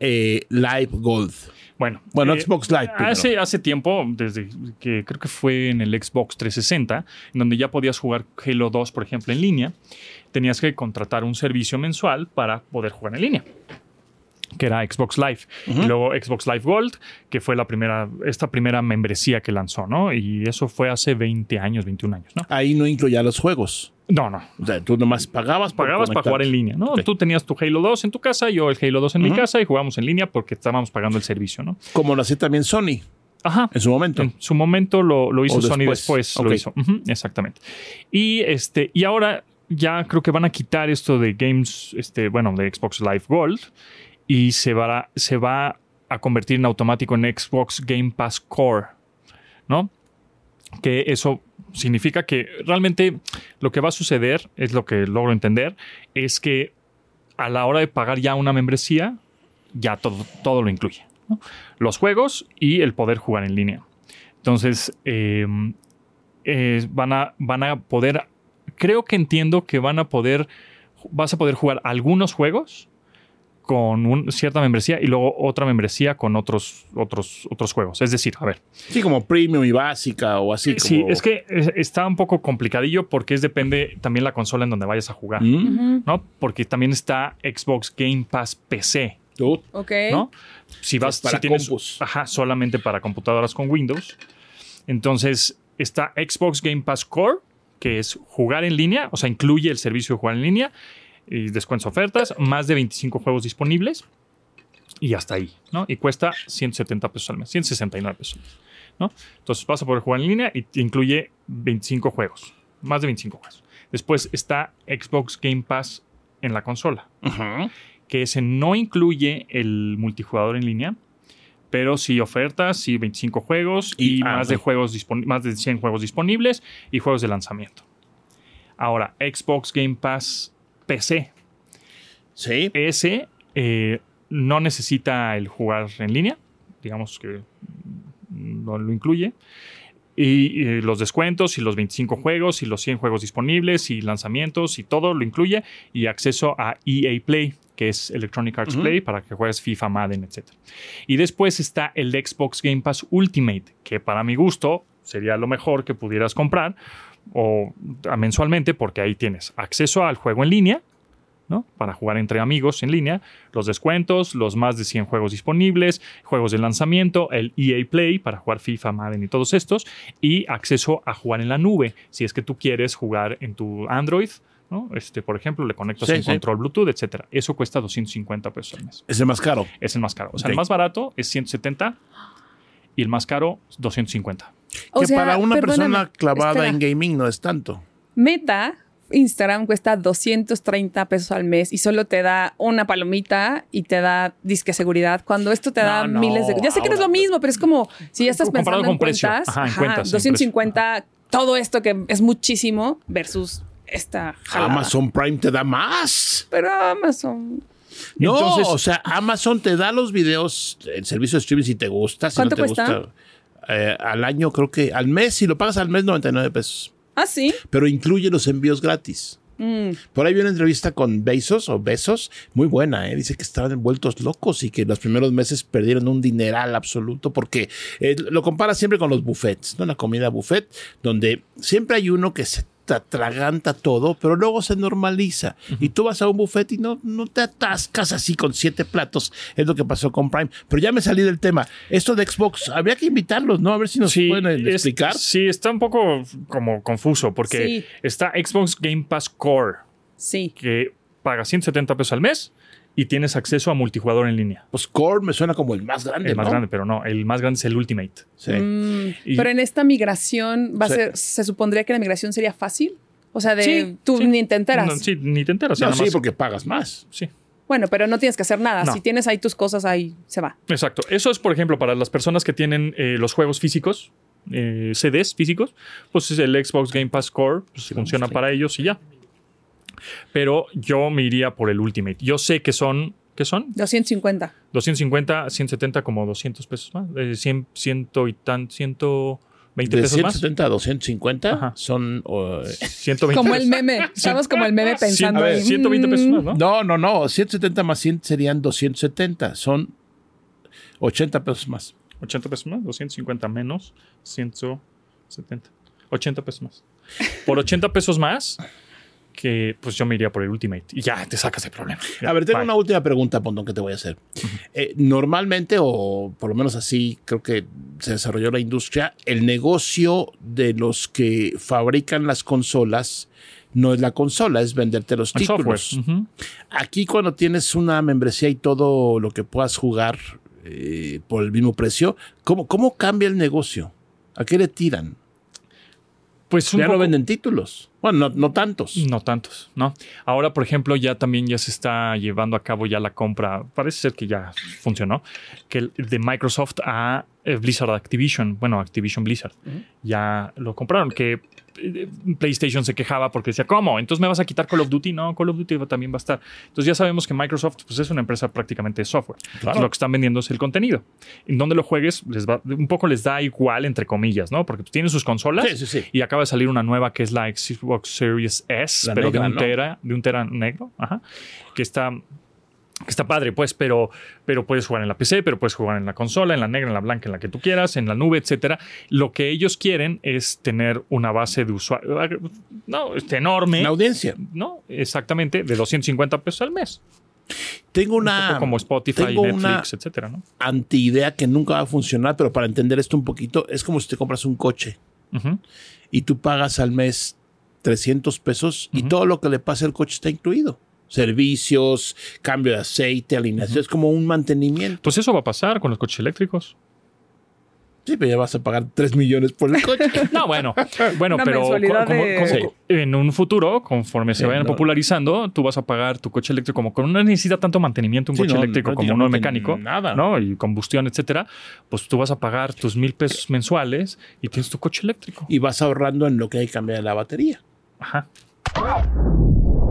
eh, Live Gold. Bueno, Bueno, eh, Xbox Live primero. Hace, hace tiempo, desde que creo que fue en el Xbox 360, en donde ya podías jugar Halo 2, por ejemplo, en línea, tenías que contratar un servicio mensual para poder jugar en línea que era Xbox Live. Y luego Xbox Live Gold, que fue la primera, esta primera membresía que lanzó, ¿no? Y eso fue hace 20 años, 21 años, ¿no? Ahí no incluía los juegos. No, no. O sea, tú nomás pagabas por Pagabas para jugar en línea, ¿no? Tú tenías tu Halo 2 en tu casa, yo el Halo 2 en mi Ujú. casa y jugábamos en línea porque estábamos pagando el servicio, ¿no? Como lo hacía también Sony Ajá. en su momento. En su momento lo, lo hizo Sony después. lo hizo. Exactamente. Y este, y ahora ya creo que van a quitar esto de Games, este, bueno, de Xbox Live Gold y se va, se va a convertir en automático en Xbox Game Pass Core, ¿no? Que eso significa que realmente lo que va a suceder, es lo que logro entender, es que a la hora de pagar ya una membresía, ya todo, todo lo incluye. Los juegos y el poder jugar en línea. Entonces, eh, van, a, van a poder, creo que entiendo que van a poder, vas a poder jugar algunos juegos con un- cierta membresía y luego otra membresía con otros, otros, otros juegos. Es decir, a ver, Sí, como premium y básica o así. Sí, como- es que es- está un poco complicadillo porque es depende también la consola en donde vayas a jugar, Mm, ¿no? Porque también está Xbox Game Pass PC, tú- Ok. ¿no? Si vas para si tienes compus. ajá, solamente para computadoras con Windows. Entonces está Xbox Game Pass Core, que es jugar en línea, o sea, incluye el servicio de jugar en línea y descuentos ofertas, más de 25 juegos disponibles y hasta ahí, ¿no? Y cuesta 170 pesos al mes, 169 pesos ¿no? Entonces vas a poder jugar en línea y te incluye 25 juegos, más de 25 juegos. Después está Xbox Game Pass en la consola, que ese no incluye el multijugador en línea, pero sí ofertas, sí 25 juegos y, Y- ah, más, de ok. juegos más de 100 juegos disponibles y juegos de lanzamiento. Ahora, Xbox Game Pass PC. Sí. Ese eh, no necesita el jugar en línea, digamos que no lo incluye. Y, y los descuentos y los 25 juegos y los 100 juegos disponibles y lanzamientos y todo lo incluye y acceso a EA Play, que es Electronic Arts. Play para que juegues FIFA, Madden, etc. Y después está el Xbox Game Pass Ultimate, que para mi gusto sería lo mejor que pudieras comprar o mensualmente porque ahí tienes acceso al juego en línea, ¿no? Para jugar entre amigos en línea, los descuentos, los más de 100 juegos disponibles, juegos de lanzamiento, el EA Play para jugar FIFA, Madden y todos estos, y acceso a jugar en la nube, si es que tú quieres jugar en tu Android, ¿no? Este, por ejemplo, le conectas Sí, un sí. control Bluetooth, etcétera. Eso cuesta 250 pesos al mes. Es el más caro. Es el más caro. O sea, el más barato es 170 y el más caro 250. O que sea, para una persona clavada espera. en gaming no es tanto. Meta, Instagram cuesta 230 pesos al mes y solo te da una palomita y te da disque seguridad. Cuando esto te da No, miles de. Ya sé que no es lo mismo, pero es como si ya estás pensando en con precio. cuentas, Ajá, en ajá, cuentas, en 250, todo esto que es muchísimo versus esta jalada. Amazon Prime te da más. Pero Amazon. No, Entonces- o sea, Amazon te da los videos, el servicio de streaming si te gusta, si ¿Cuánto no te cuesta? gusta. Eh, al año creo que al mes, si lo pagas al mes, 99 pesos. Ah, sí. Pero incluye los envíos gratis. Mm. Por ahí vi una entrevista con Bezos o Besos, muy buena, ¿eh? dice que estaban envueltos locos y que los primeros meses perdieron un dineral absoluto porque eh, lo compara siempre con los buffets, ¿no? La comida buffet, donde siempre hay uno que se te atraganta todo, pero luego se normaliza. Y tú vas a un buffet y no, no te atascas así con siete platos. Es lo que pasó con Prime. Pero ya me salí del tema. Esto de Xbox, habría que invitarlos, ¿no? A ver si nos pueden es- explicar. sí, está un poco como confuso porque Sí. está Xbox Game Pass Core, Sí. que paga 170 pesos al mes y tienes acceso a multijugador en línea. Pues Core me suena como el más grande. El más ¿no? grande, pero no, el más grande es el Ultimate. Sí. Mm, Y- pero en esta migración va a ser, se supondría que la migración sería fácil. O sea, de Sí, tú sí. ni te enteras. No, sí, ni te enteras. No, sí, más. porque pagas más. Sí. Bueno, pero no tienes que hacer nada. No. Si tienes ahí tus cosas, ahí se va. Exacto. Eso es, por ejemplo, para las personas que tienen eh, los juegos físicos, eh, CDs físicos, pues es el Xbox Game Pass Core pues, funciona para ellos y ya. Pero yo me iría por el Ultimate. Yo sé que son, ¿qué son? 250. 250, 170, como 200 pesos más. Eh, 100, ciento y tan, 120 De pesos más. 170 a 250 Ajá. son... uh, 120 Como el meme. Estamos como el meme pensando. a ver, ahí, 120 pesos más, ¿no? no, no, no. 170 más 100 serían 270. Son 80 pesos más. 80 pesos más, 250 menos 170. 80 pesos más. Por 80 pesos más, que pues yo me iría por el Ultimate y ya te sacas el problema. Ya, A ver, tengo bye. una última pregunta, Pontón, que te voy a hacer. Eh, normalmente, o por lo menos así creo que se desarrolló la industria, el negocio de los que fabrican las consolas no es la consola, es venderte los El títulos. Aquí cuando tienes una membresía y todo lo que puedas jugar eh, por el mismo precio, ¿cómo, ¿cómo cambia el negocio? ¿A qué le tiran? Pues Ya no poco- venden títulos. Bueno, no, no tantos. No tantos, ¿no? Ahora, por ejemplo, ya también ya se está llevando a cabo ya la compra, parece ser que ya funcionó, que el- de Microsoft a Blizzard Activision, bueno, Activision Blizzard, ya lo compraron, que eh, PlayStation se quejaba porque decía, ¿cómo? Entonces me vas a quitar Call of Duty, no, Call of Duty también va a estar. Entonces ya sabemos que Microsoft pues, es una empresa prácticamente de software. Claro. Lo que están vendiendo es el contenido. En donde lo juegues, les va, un poco les da igual, entre comillas, ¿no? Porque pues, tienen sus consolas Sí, sí, sí. y acaba de salir una nueva que es la Xbox Series S, La pero negra, de un ¿no? tera, de un tera negro, ajá, que está que está padre, pues, pero, pero puedes jugar en la PC, pero puedes jugar en la consola, en la negra, en la blanca, en la que tú quieras, en la nube, etcétera. Lo que ellos quieren es tener una base de usuario, no, este, enorme, La audiencia. no, exactamente, de 250 pesos al mes. Tengo Un una. poco como Spotify, tengo Netflix, una etcétera, ¿no? antiidea que nunca va a funcionar, pero para entender esto un poquito, es como si te compras un coche y tú pagas al mes 300 pesos y todo lo que le pasa al coche está incluido. Servicios, cambio de aceite, alineación, es como un mantenimiento. Pues eso va a pasar con los coches eléctricos. Sí, pero ya vas a pagar 3 millones por el coche. No, bueno, bueno, Una pero mensualidad como- de- como- Sí. en un futuro, conforme se Sí, vayan no. popularizando, tú vas a pagar tu coche eléctrico como con no necesita tanto mantenimiento un Sí, coche no, eléctrico como uno mecánico, nada. ¿no? Y combustión, etcétera. Pues tú vas a pagar tus mil pesos mensuales y tienes tu coche eléctrico. y vas ahorrando en lo que hay que cambiar la batería. Ajá.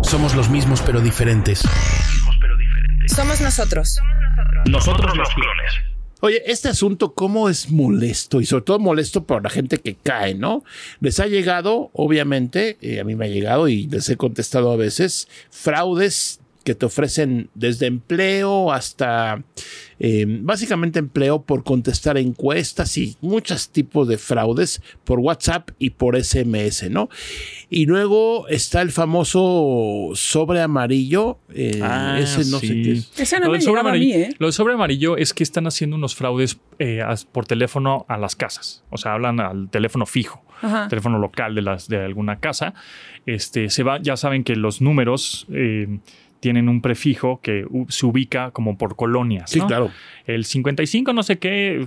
Somos los mismos pero diferentes. Somos nosotros. Nosotros los clones. Oye, este asunto, ¿cómo es molesto? Y sobre todo molesto para la gente que cae, ¿no? Les ha llegado, obviamente, eh, a mí me ha llegado y les he contestado a veces, fraudes que te ofrecen desde empleo hasta eh, básicamente empleo por contestar encuestas y muchos tipos de fraudes por WhatsApp y por SMS, ¿no? Y luego está el famoso sobre amarillo, eh, Ah, ese no sé sí. qué es. Ese no Lo me sobre llegado a mí, amarillo, ¿eh? lo del sobre amarillo es que están haciendo unos fraudes eh, por teléfono a las casas. O sea, hablan al teléfono fijo, Ajá. teléfono local de, las, de alguna casa. Este, se va, ya saben que los números eh, tienen un prefijo que se ubica como por colonias. Sí, ¿no? claro. El 55 no sé qué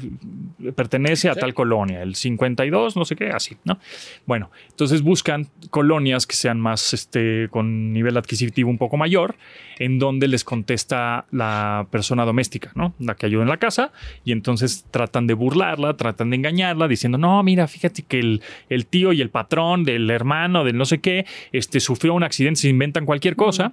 pertenece a tal colonia, el 52 no sé qué, así, ¿no? Bueno, entonces buscan colonias que sean más, este, con nivel adquisitivo un poco mayor, en donde les contesta la persona doméstica, ¿no? La que ayuda en la casa, y entonces tratan de burlarla, tratan de engañarla, diciendo, no, mira, fíjate que el, el tío y el patrón del hermano del no sé qué, este, sufrió un accidente, se inventan cualquier cosa,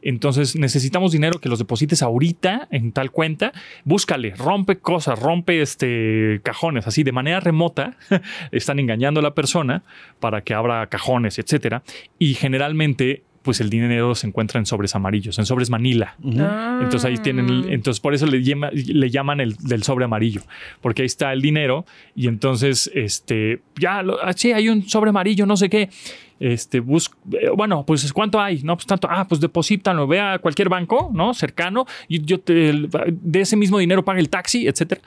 entonces necesitamos dinero que los deposites ahorita en tal cuenta, búscale, rompe cosas, rompe este cajones, así de manera remota, están engañando a la persona para que abra cajones, etcétera, y generalmente pues el dinero se encuentra en sobres amarillos, en sobres Manila. Ah. Entonces ahí tienen, el- entonces por eso le, llama- le llaman el del sobre amarillo, porque ahí está el dinero y entonces, este, ya, lo- ah, sí, hay un sobre amarillo, no sé qué. Este, bus, eh, bueno, pues ¿cuánto hay? No, pues tanto, ah, pues deposítalo, ve a cualquier banco, ¿no? Cercano, y yo te, de ese mismo dinero paga el taxi, etcétera.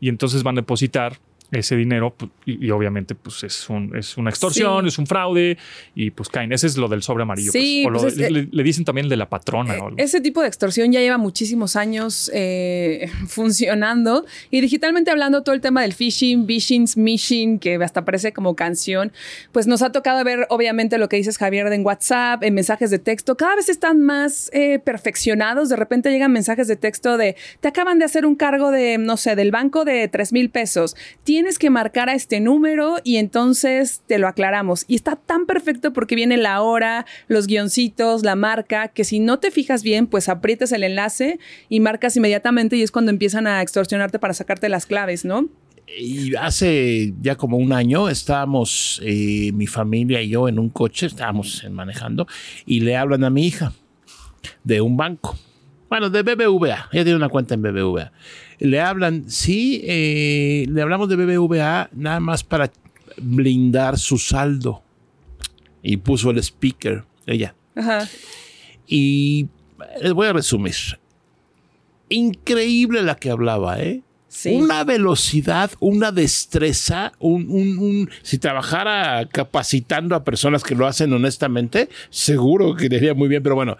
Y entonces van a depositar ese dinero y, y obviamente pues es, un, es una extorsión, Sí. es un fraude y pues caen. Ese es lo del sobre amarillo. Sí, pues. O pues lo- es- le, le dicen también el de la patrona. algo. Ese tipo de extorsión ya lleva muchísimos años eh, funcionando y digitalmente hablando todo el tema del phishing, phishing, smishing, que hasta parece como canción, pues nos ha tocado ver obviamente lo que dices Javier en WhatsApp, en mensajes de texto, cada vez están más eh, perfeccionados, de repente llegan mensajes de texto de, te acaban de hacer un cargo de, no sé, del banco de 3 mil pesos, tienes que marcar a este número y entonces te lo aclaramos. Y está tan perfecto porque viene la hora, los guioncitos, la marca, que si no te fijas bien, pues aprietas el enlace y marcas inmediatamente y es cuando empiezan a extorsionarte para sacarte las claves, ¿no? Y hace ya como un año estábamos, eh, mi familia y yo, en un coche, estábamos manejando, y le hablan a mi hija de un banco. Bueno, de BBVA. Ella tiene una cuenta en BBVA. Le hablan, sí, eh, le hablamos de BBVA nada más para blindar su saldo. Y puso el speaker, ella. Ajá. Y les voy a resumir. Increíble la que hablaba, ¿eh? Sí. Una velocidad, una destreza, un, un- un- si trabajara capacitando a personas que lo hacen honestamente, seguro que le iría muy bien, pero bueno.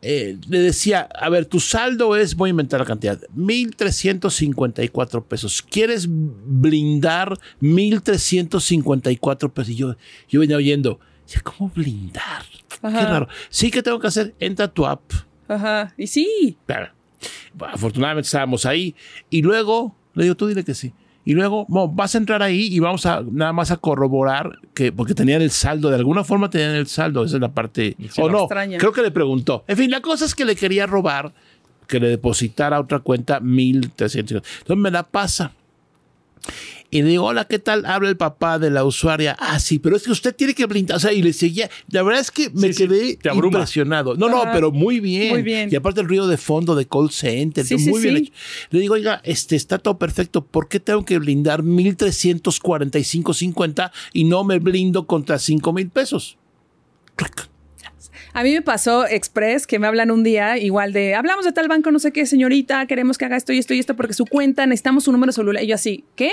Eh, le decía, a ver, tu saldo es, voy a inventar la cantidad, 1.354 pesos. ¿Quieres blindar 1.354 pesos? Y yo, yo venía oyendo, ¿cómo blindar? Qué raro. Sí, que tengo que hacer? Entra a tu app. Ajá. Y sí. Claro. Afortunadamente estábamos ahí. Y luego, le digo, tú dile que sí. Y luego, bueno, vas a entrar ahí y vamos a nada más a corroborar que, porque tenían el saldo, de alguna forma tenían el saldo, esa es la parte. O no, extraña. creo que le preguntó. En fin, la cosa es que le quería robar que le depositara a otra cuenta 1300. Entonces me la pasa. Y le digo, hola, ¿qué tal? Habla el papá de la usuaria. Ah, sí, pero es que usted tiene que blindar. O sea, y le seguía. La verdad es que me Sí, sí, quedé impresionado. No, no, Ajá. pero muy bien. Muy bien. Y aparte el ruido de fondo de call center. Sí, sí, muy bien sí. hecho. Le digo, oiga, este está todo perfecto. ¿Por qué tengo que blindar 1345.50 y no me blindo contra 5 mil pesos? Clac. A mí me pasó express que me hablan un día igual de, hablamos de tal banco, no sé qué, señorita, queremos que haga esto y esto y esto porque su cuenta, necesitamos su número celular. Y yo así, ¿qué?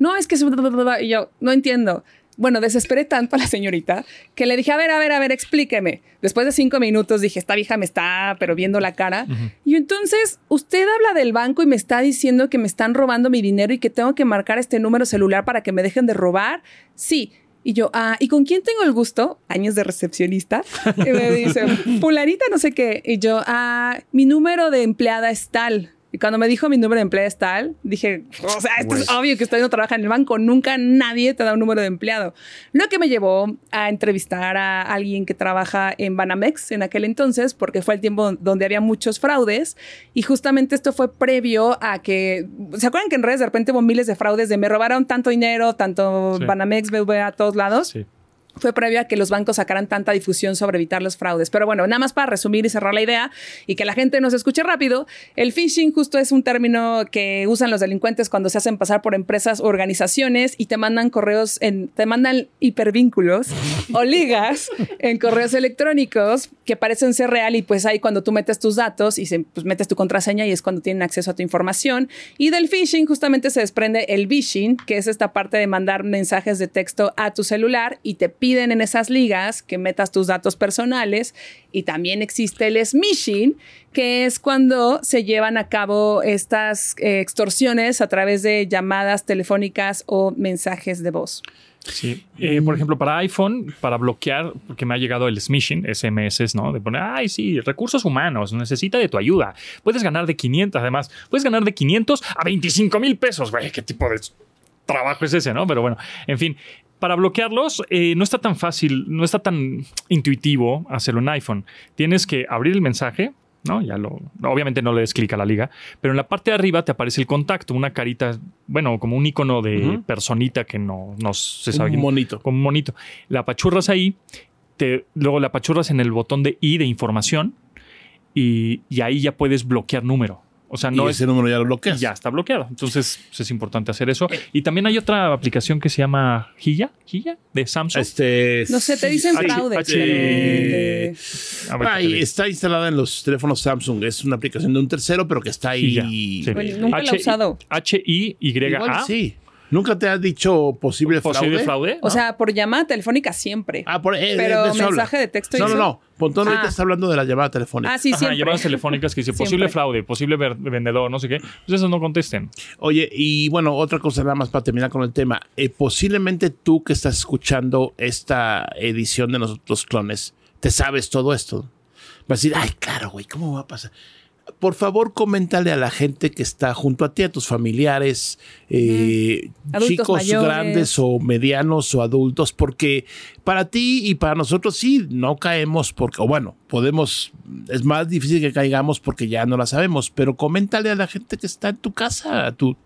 No, es que... Y yo, no entiendo. Bueno, desesperé tanto a la señorita que le dije, a ver, a ver, a ver, explíqueme. Después de cinco minutos dije, esta vieja me está, pero viendo la cara. Y entonces, usted habla del banco y me está diciendo que me están robando mi dinero y que tengo que marcar este número celular para que me dejen de robar. Sí. Y yo, ah, ¿y con quién tengo el gusto? Años de recepcionista. Y me dice, fulanita no sé qué. Y yo, ah, mi número de empleada es tal. Y cuando me dijo mi número de empleada es tal, dije, o sea, esto es obvio que usted no trabaja en el banco. Nunca nadie te da un número de empleado. Lo que me llevó a entrevistar a alguien que trabaja en Banamex en aquel entonces, porque fue el tiempo donde había muchos fraudes. Y justamente esto fue previo a que, ¿se acuerdan que en redes de repente hubo miles de fraudes de me robaron tanto dinero, tanto Sí. Banamex, BBVA, a todos lados? Sí. Fue previo a que los bancos sacaran tanta difusión sobre evitar los fraudes. Pero bueno, nada más para resumir y cerrar la idea y que la gente nos escuche rápido, el phishing justo es un término que usan los delincuentes cuando se hacen pasar por empresas o organizaciones y te mandan correos, en, te mandan hipervínculos o ligas en correos electrónicos que parecen ser real y pues ahí cuando tú metes tus datos y se, pues, metes tu contraseña y es cuando tienen acceso a tu información. Y del phishing justamente se desprende el phishing, que es esta parte de mandar mensajes de texto a tu celular y te piden en esas ligas que metas tus datos personales. Y también existe el smishing, que es cuando se llevan a cabo estas eh, extorsiones a través de llamadas telefónicas o mensajes de voz. Sí. Eh, por ejemplo, para iPhone, para bloquear, porque me ha llegado el smishing, SMS, ¿no? De poner, ay, sí, recursos humanos, necesita de tu ayuda. Puedes ganar de 500, además, puedes ganar de 500 a 25 mil pesos. Güey, ¿qué tipo de trabajo es ese, no? Pero bueno, en fin. Para bloquearlos eh, no está tan fácil, no está tan intuitivo hacerlo en iPhone. Tienes que abrir el mensaje, ¿no? Ya lo, obviamente no le des clic a la liga, pero en la parte de arriba te aparece el contacto, una carita, bueno, como un icono de personita que no, no se sabe. Un monito. Como un monito. La apachurras ahí te, luego le apachurras en el botón de I de información y, y ahí ya puedes bloquear número. O sea, no y es, ese número ya lo bloqueas. ya está bloqueado. Entonces pues, es importante hacer eso. Y también hay otra aplicación que se llama Hilla, Hilla de Samsung. Este, No sé, te dicen H- fraude. H- está instalada en los teléfonos Samsung. Es una aplicación de un tercero, pero que está ahí. Hilla, sí. Bueno, nunca la he H- usado. H-I-Y-A. Sí. ¿Nunca te has dicho posible fraude? ¿Posible fraude? O sea, por llamada telefónica siempre. Ah, por, eh, Pero de eso habla. mensaje de texto y No, no, no. Pontón ahorita Ah. está hablando de la llamada telefónica. Ah, sí, Ajá, siempre. llamadas telefónicas que dice Siempre. posible fraude, posible vendedor, no sé qué. Pues eso no contesten. Oye, y bueno, otra cosa nada más para terminar con el tema. Eh, posiblemente tú que estás escuchando esta edición de nosotros clones, te sabes todo esto. Vas a decir, ay, claro, güey, ¿cómo va a pasar? Por favor, coméntale a la gente que está junto a ti, a tus familiares, eh, chicos mayores. grandes o medianos o adultos, porque para ti y para nosotros sí, no caemos porque, o bueno, podemos, es más difícil que caigamos porque ya no la sabemos, pero coméntale a la gente que está en tu casa, a tu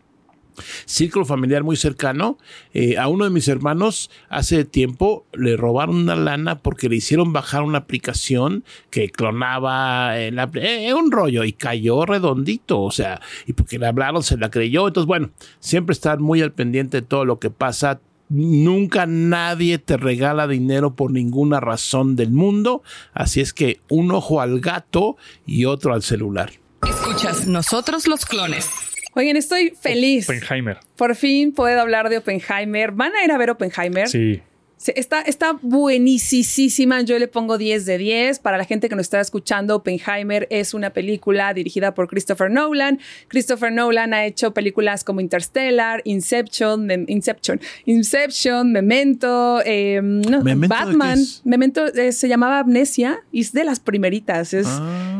círculo familiar muy cercano. Eh, a uno de mis hermanos hace tiempo le robaron una lana porque le hicieron bajar una aplicación que clonaba eh, un rollo y cayó redondito, o sea, y porque le hablaron se la creyó. Entonces, bueno, siempre estar muy al pendiente de todo lo que pasa. Nunca nadie te regala dinero por ninguna razón del mundo, así es que un ojo al gato y otro al celular. Escuchas Nosotros los clones. Oigan, estoy feliz. Oppenheimer. Por fin puedo hablar de Oppenheimer. ¿Van a ir a ver Oppenheimer? Sí. Está, está buenísima. Yo le pongo 10 de 10. Para la gente que nos está escuchando, Oppenheimer es una película dirigida por Christopher Nolan. Christopher Nolan ha hecho películas como Interstellar, Inception, Mem- Inception, Inception, Memento, eh, no, ¿Memento de Batman. Memento eh, se llamaba Amnesia y es de las primeritas. Es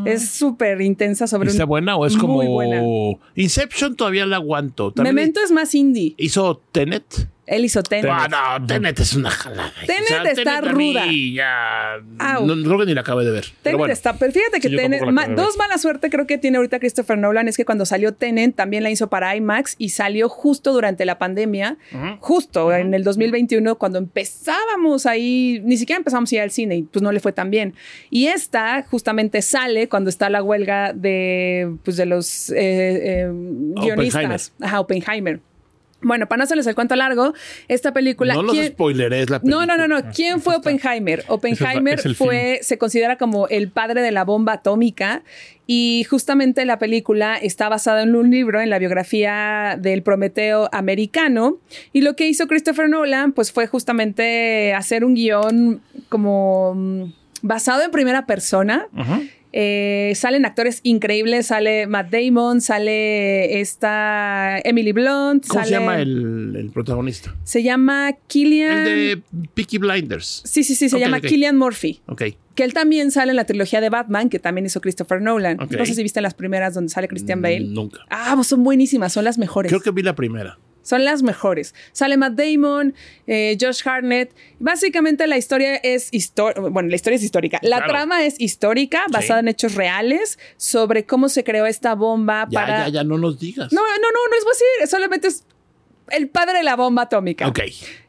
es súper intensa sobre ¿Está un- buena o es como Muy buena. Inception todavía la aguanto. También Memento es más indie. hizo Tenet. Él hizo Tenet. Ah, no, Tenet es una jalada. Tenet está a mí ruda. ya no, creo que ni la acabé de ver. Pero Tenet bueno, está, pero fíjate que Sí, Tenet, ma- dos mala suerte creo que tiene ahorita Christopher Nolan es que cuando salió Tenet también la hizo para IMAX y salió justo durante la pandemia, justo en el 2021 cuando empezábamos ahí, ni siquiera empezamos a ir al cine y pues no le fue tan bien. Y esta justamente sale cuando está la huelga de, pues, de los eh, eh, guionistas. Ajá, Oppenheimer. Bueno, para no hacerles el cuento largo, esta película... no los ¿quién- spoilerés la no, película. no, no, no. ¿Quién fue Oppenheimer? Oppenheimer es fue, se considera como el padre de la bomba atómica y justamente la película está basada en un libro, en la biografía del Prometeo americano. Y lo que hizo Christopher Nolan, pues fue justamente hacer un guion como mm, basado en primera persona. Eh, salen actores increíbles, sale Matt Damon, sale esta Emily Blunt, ¿Cómo se llama el, el protagonista? Se llama Killian. El de Peaky Blinders. Sí, sí, sí, se llama. Killian Murphy. Ok. Que él también sale en la trilogía de Batman, que también hizo Christopher Nolan. Ok. No sé si viste las primeras donde sale Christian Bale. Mm, Nunca. Ah, pues son buenísimas, son las mejores. Creo que vi la primera. Son las mejores. Sale Matt Damon, eh, Josh Hartnett. Básicamente la historia es histórica. Bueno, la historia es histórica. La Claro. trama es histórica, basada en hechos reales, sobre cómo se creó esta bomba Ya, para. ya, ya no nos digas. No, no, no, no es posible. Solamente es el padre de la bomba atómica. Ok.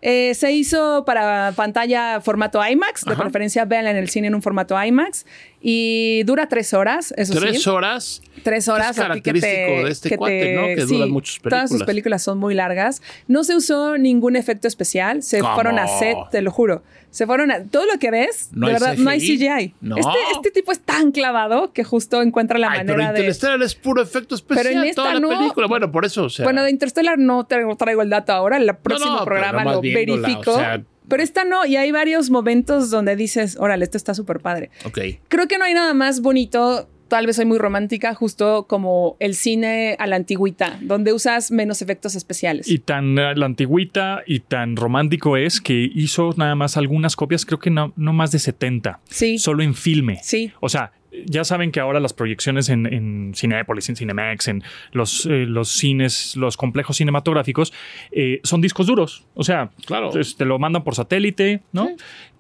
Eh, se hizo para pantalla formato IMAX, de Ajá. preferencia vean en el cine en un formato IMAX. Y dura tres horas, eso Tres sí. horas. Tres horas. Es que característico de este cuate, ¿no? Que duran muchas Todas sus películas. películas son muy largas. No se usó ningún efecto especial. Se ¿Cómo? fueron a set, te lo juro. Se fueron a. Todo lo que ves, ¿No de hay verdad, no hay CGI? CGI. No. Este, este tipo es tan clavado que justo encuentra la Ay, pero manera de. Interstellar es puro efecto especial. Pero en esta toda la no. película. Bueno, por eso, o sea. Bueno, de Interstellar no traigo, traigo el dato ahora, el próximo pero programa lo viéndola, verifico. o sea- pero esta no, y hay varios momentos donde dices, órale, esto está súper padre. Ok. Creo que no hay nada más bonito, tal vez soy muy romántica, justo como el cine a la antigüita, donde usas menos efectos especiales. Y tan eh, la antigüita y tan romántico es que hizo nada más algunas copias, creo que no, no más de 70. Sí. Solo en filme. Sí. O sea, ya saben que ahora las proyecciones en, en Cinépolis, en Cinemex, en los, eh, los cines, los complejos cinematográficos, eh, son discos duros. O sea, Claro. pues, te lo mandan por satélite, ¿no?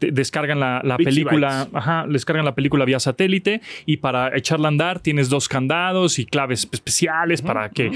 Te descargan la, película, ajá, descargan la película vía satélite y para echarla a andar tienes dos candados y claves especiales para que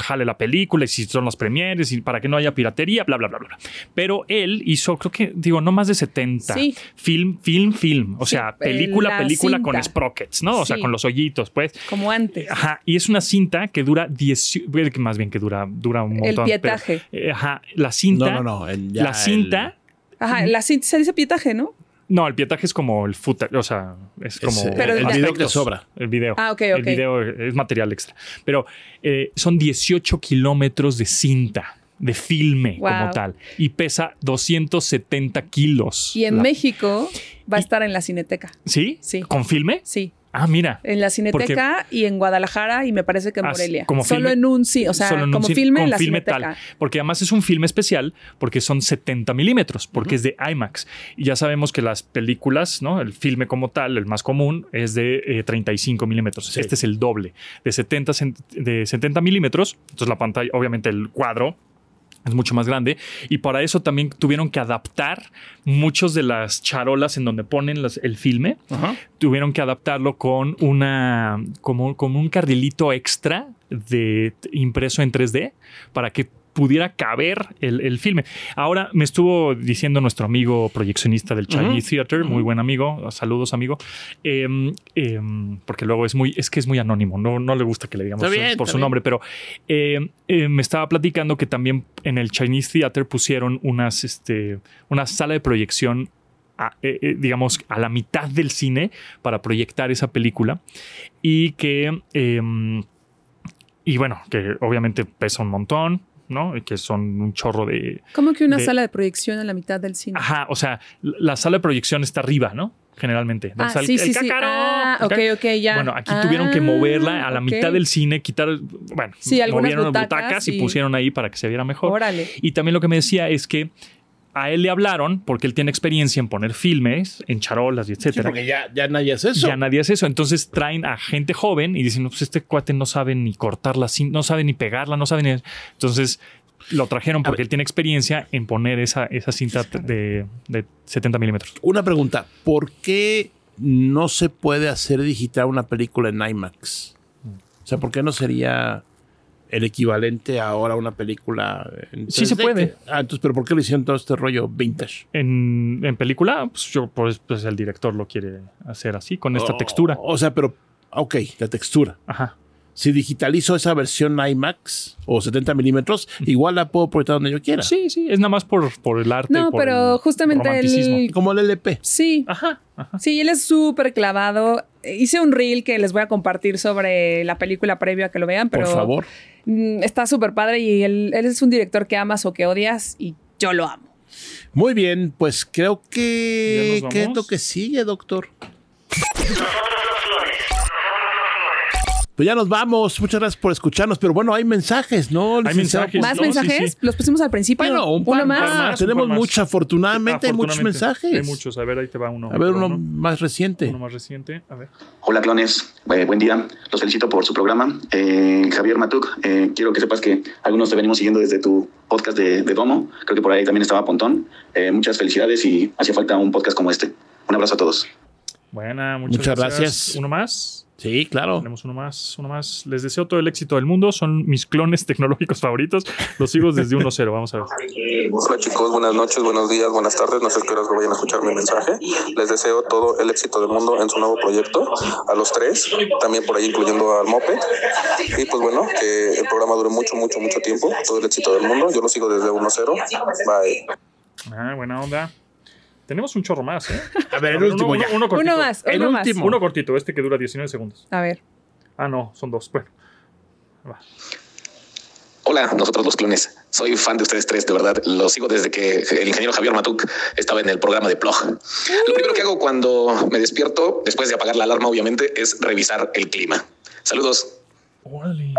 jale la película y si son las premieres y para que no haya piratería, bla, bla, bla, bla. Pero él hizo, creo que, digo, no más de 70. Sí. Film, film, film. O Sí, sea, película, la película con sprockets, ¿no? O sea, con los hoyitos, pues. Como antes. Ajá, y es una cinta que dura 10, más bien que dura, dura un El montón. pero, pietaje. eh, ajá, la cinta. No, no, no. ya la cinta. Ajá, la cinta se dice pietaje, ¿no? No, el pietaje es como el footage, o sea, es como Es, eh, Pero el ya- video que sobra. El video. Ah, ok, El ok. video es material extra. Pero eh, son 18 kilómetros de cinta, de filme como tal. Y pesa 270 kilos. Y en La- México va a estar en la Cineteca. ¿Sí? Sí. ¿Con filme? Sí. Ah, mira. En la Cineteca y en Guadalajara y me parece que en Ah, Morelia. como Solo filme- en un sí, o sea, Solo en un como cine- filme en la filme Cineteca. tal. Porque además es un filme especial porque son 70 milímetros, porque es de IMAX. Y ya sabemos que las películas, ¿no? El filme como tal, el más común, es de eh, 35 milímetros. Sí. Este es el doble, de 70, cent- de 70 milímetros. Entonces la pantalla, obviamente el cuadro es mucho más grande y para eso también tuvieron que adaptar muchos de las charolas en donde ponen las- el filme Ajá. tuvieron que adaptarlo con una como, como un carrilito extra de impreso en 3D para que pudiera caber el, el filme. Ahora me estuvo diciendo nuestro amigo proyeccionista del Chinese Theater, muy buen amigo, saludos amigo, em, em, porque luego es muy, es que es muy anónimo, no, no le gusta que le digamos bien, por su bien. nombre, pero em, me estaba platicando que también en el Chinese Theater pusieron unas, este, una sala de proyección a- eh, eh, digamos, a la mitad del cine para proyectar esa película y que, y bueno, que obviamente pesa un montón, ¿no? Y que son un chorro de... ¿Cómo que una de- sala de proyección en la mitad del cine? Ajá, o sea, la sala de proyección está arriba, ¿no? Generalmente. Ah, el- sí, el sí, sí. cácaro, Ah, ok, ok, ya. Bueno, aquí tuvieron que moverla a la Ah, mitad del cine, quitar, bueno, Sí, movieron las butacas butacas y y- pusieron ahí para que se viera mejor. Órale. Y también lo que me decía es que a él le hablaron porque él tiene experiencia en poner filmes, en charolas y Sí, etcétera. porque ya, ya nadie hace eso. Ya nadie hace eso. Entonces traen a gente joven y dicen, no, pues este cuate no sabe ni cortarla, no sabe ni pegarla, no sabe ni... Entonces lo trajeron porque él tiene experiencia en poner esa, esa cinta de, de 70 milímetros. Una pregunta. ¿Por qué no se puede hacer digital una película en IMAX? O sea, ¿por qué no sería el equivalente ahora a una película en Sí se 3D? puede. Que- Ah, entonces, ¿pero por qué le hicieron todo este rollo vintage? En, en película, pues, yo, pues, pues, el director lo quiere hacer así, con esta Oh, textura. O sea, pero, ok, la textura. Ajá. Si digitalizo esa versión IMAX o 70 milímetros, igual la puedo proyectar donde yo quiera. Sí, sí, es nada más por, por el arte. No, por pero el justamente él- Como el LP. Sí. Ajá, ajá. Sí, él es súper clavado. Hice un reel que les voy a compartir sobre la película previo a que lo vean, pero Por favor. Mm, está súper padre y él, él es un director que amas o que odias y yo lo amo. Muy bien, pues creo ¿Ya que... ¿Qué es lo que sigue, doctor? Pues ya nos vamos. Muchas gracias por escucharnos. Pero bueno, hay mensajes, ¿no? Hay mensajes. ¿Más no, mensajes? sí. Los pusimos al principio. Bueno, un uno par más. más. un Tenemos par más. mucho, afortunadamente, hay muchos mensajes. Hay muchos. A ver, ahí te va uno. A ver, uno más reciente. Uno más reciente. A ver. Hola clones, Eh, buen día, los felicito por su programa. Eh, Javier Matuk, eh, quiero que sepas que algunos te venimos siguiendo desde tu podcast de, de Domo, creo que por ahí también estaba Pontón. Eh, muchas felicidades y hacía falta un podcast como este. Un abrazo a todos. Buena, muchas, Muchas gracias. gracias. Uno más. Sí, claro. Tenemos uno más, uno más. Les deseo todo el éxito del mundo. Son mis clones tecnológicos favoritos. Los sigo desde 1-0. Vamos a ver. Hola chicos, buenas noches, buenos días, buenas tardes. No sé qué horas vayan a escuchar mi mensaje. Les deseo todo el éxito del mundo en su nuevo proyecto. A los tres, también por ahí incluyendo al Mope. Y pues bueno, que el programa dure mucho, mucho, mucho tiempo. Todo el éxito del mundo. Yo lo sigo desde 1-0. Bye. Ah, buena onda. Tenemos un chorro más, ¿eh? A ver, el uno- último uno, ya. uno cortito. Uno más, El uno más. último. Uno cortito, este que dura 19 segundos. A ver. Ah, no, son dos. Bueno. Va. Hola, nosotros los clones. Soy fan de ustedes tres, de verdad. Los sigo desde que el ingeniero Javier Matuk estaba en el programa de Plog. Lo primero que hago cuando me despierto, después de apagar la alarma, obviamente, es revisar el clima. Saludos. Órale.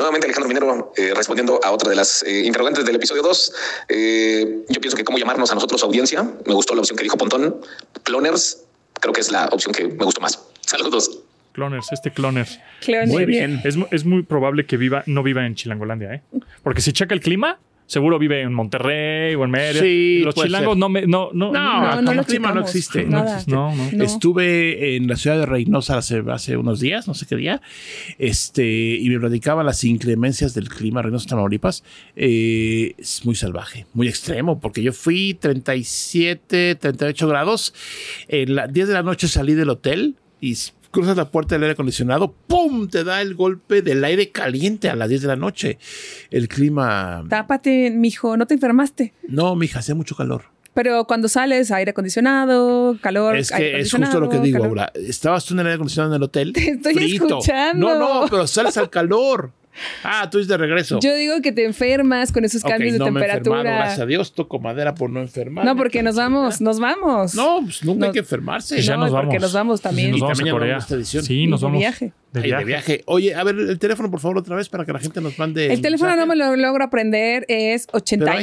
Nuevamente Alejandro Minero eh, respondiendo a otra de las eh, interrogantes del episodio 2. Eh, yo pienso que cómo llamarnos a nosotros audiencia. Me gustó la opción que dijo Pontón. Cloners. Creo que es la opción que me gustó más. Saludos. Cloners, este Cloners. Cloners. Muy bien. Es, es muy probable que viva, no viva en Chilangolandia, ¿eh? Porque si checa el clima, seguro vive en Monterrey o en Mérida. Sí, los chilangos ser. no me, no, no, No, no el lo clima no existe. No existe. no, no. Estuve en la ciudad de Reynosa hace, hace unos días, no sé qué día, este, y me platicaban las inclemencias del clima Reynosa, Tamaulipas. Eh, es muy salvaje, muy extremo, porque yo fui 37, 38 grados. En las 10 de la noche salí del hotel y cruzas la puerta del aire acondicionado, ¡pum! Te da el golpe del aire caliente a las 10 de la noche. El clima... Tápate, mijo, no te enfermaste. No, mija, hacía mucho calor. Pero cuando sales, aire acondicionado, calor. Es que es justo lo que digo, calor. Aura. Estabas tú en el aire acondicionado en el hotel. Te estoy frito. escuchando. No, no, pero sales al calor. Ah, tú dices de regreso. Yo digo que te enfermas con esos cambios no de me he temperatura. gracias a Dios. Toco madera por no enfermar. No, porque nos vamos, nos vamos. No, pues nunca No. hay que enfermarse. Ya No, nos porque vamos. nos vamos también. Sí, nos Y vamos también a esta edición. Sí, nos de vamos. viaje. De Ay, viaje. de viaje. Oye, a ver, el teléfono, por favor, otra vez para que la gente nos mande. El teléfono no me lo logro aprender, es ahí está, ¿no? En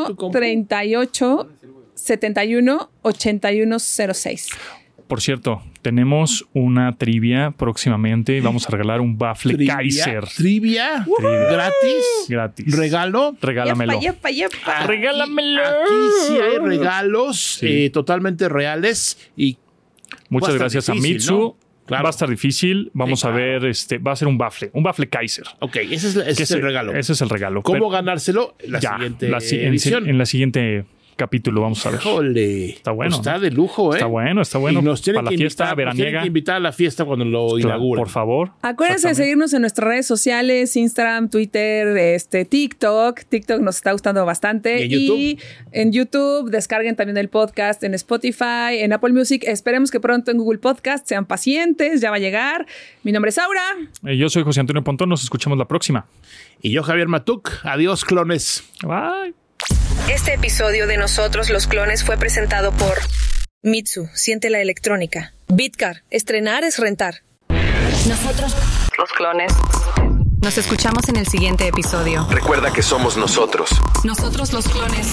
81 tu compu. 38 71 8106. Por cierto, tenemos una trivia próximamente. Vamos a regalar un baffle Trivia, Kaiser. Trivia, Trivia. gratis, Gratis. regalo. Regálamelo. Yepa, yepa, yepa. Aquí- Regálamelo. Aquí sí hay regalos Sí. eh, totalmente reales y Muchas gracias a Mitsu. ¿no? Claro. Va a estar difícil. Vamos Sí, a ver, este, va a ser un baffle, un baffle Kaiser. Ok, ese es, ese Que es el regalo. Ese es el regalo. ¿Cómo Pero ganárselo? La ya, siguiente la si- en, edición. en la siguiente capítulo vamos a ver. Híjole. Está bueno, está de lujo, ¿eh? Está bueno, está bueno. Y nos tienen Para la fiesta invitar, nos tienen veraniega. que invitar a la fiesta cuando lo Claro, inauguren. por favor. Acuérdense de seguirnos en nuestras redes sociales, Instagram, Twitter, este, TikTok. TikTok nos está gustando bastante. Y en YouTube. Y en YouTube, descarguen también el podcast en Spotify, en Apple Music. Esperemos que pronto en Google Podcast. Sean pacientes, ya va a llegar. Mi nombre es Aura. Eh, yo soy José Antonio Pontón. Nos escuchamos la próxima. Y yo, Javier Matuk. Adiós, clones. Bye. Este episodio de Nosotros los Clones fue presentado por Mitsu, siente la electrónica. Bitcar, estrenar es rentar. Nosotros Los clones. Nos escuchamos en el siguiente episodio. Recuerda que somos nosotros. Nosotros los clones.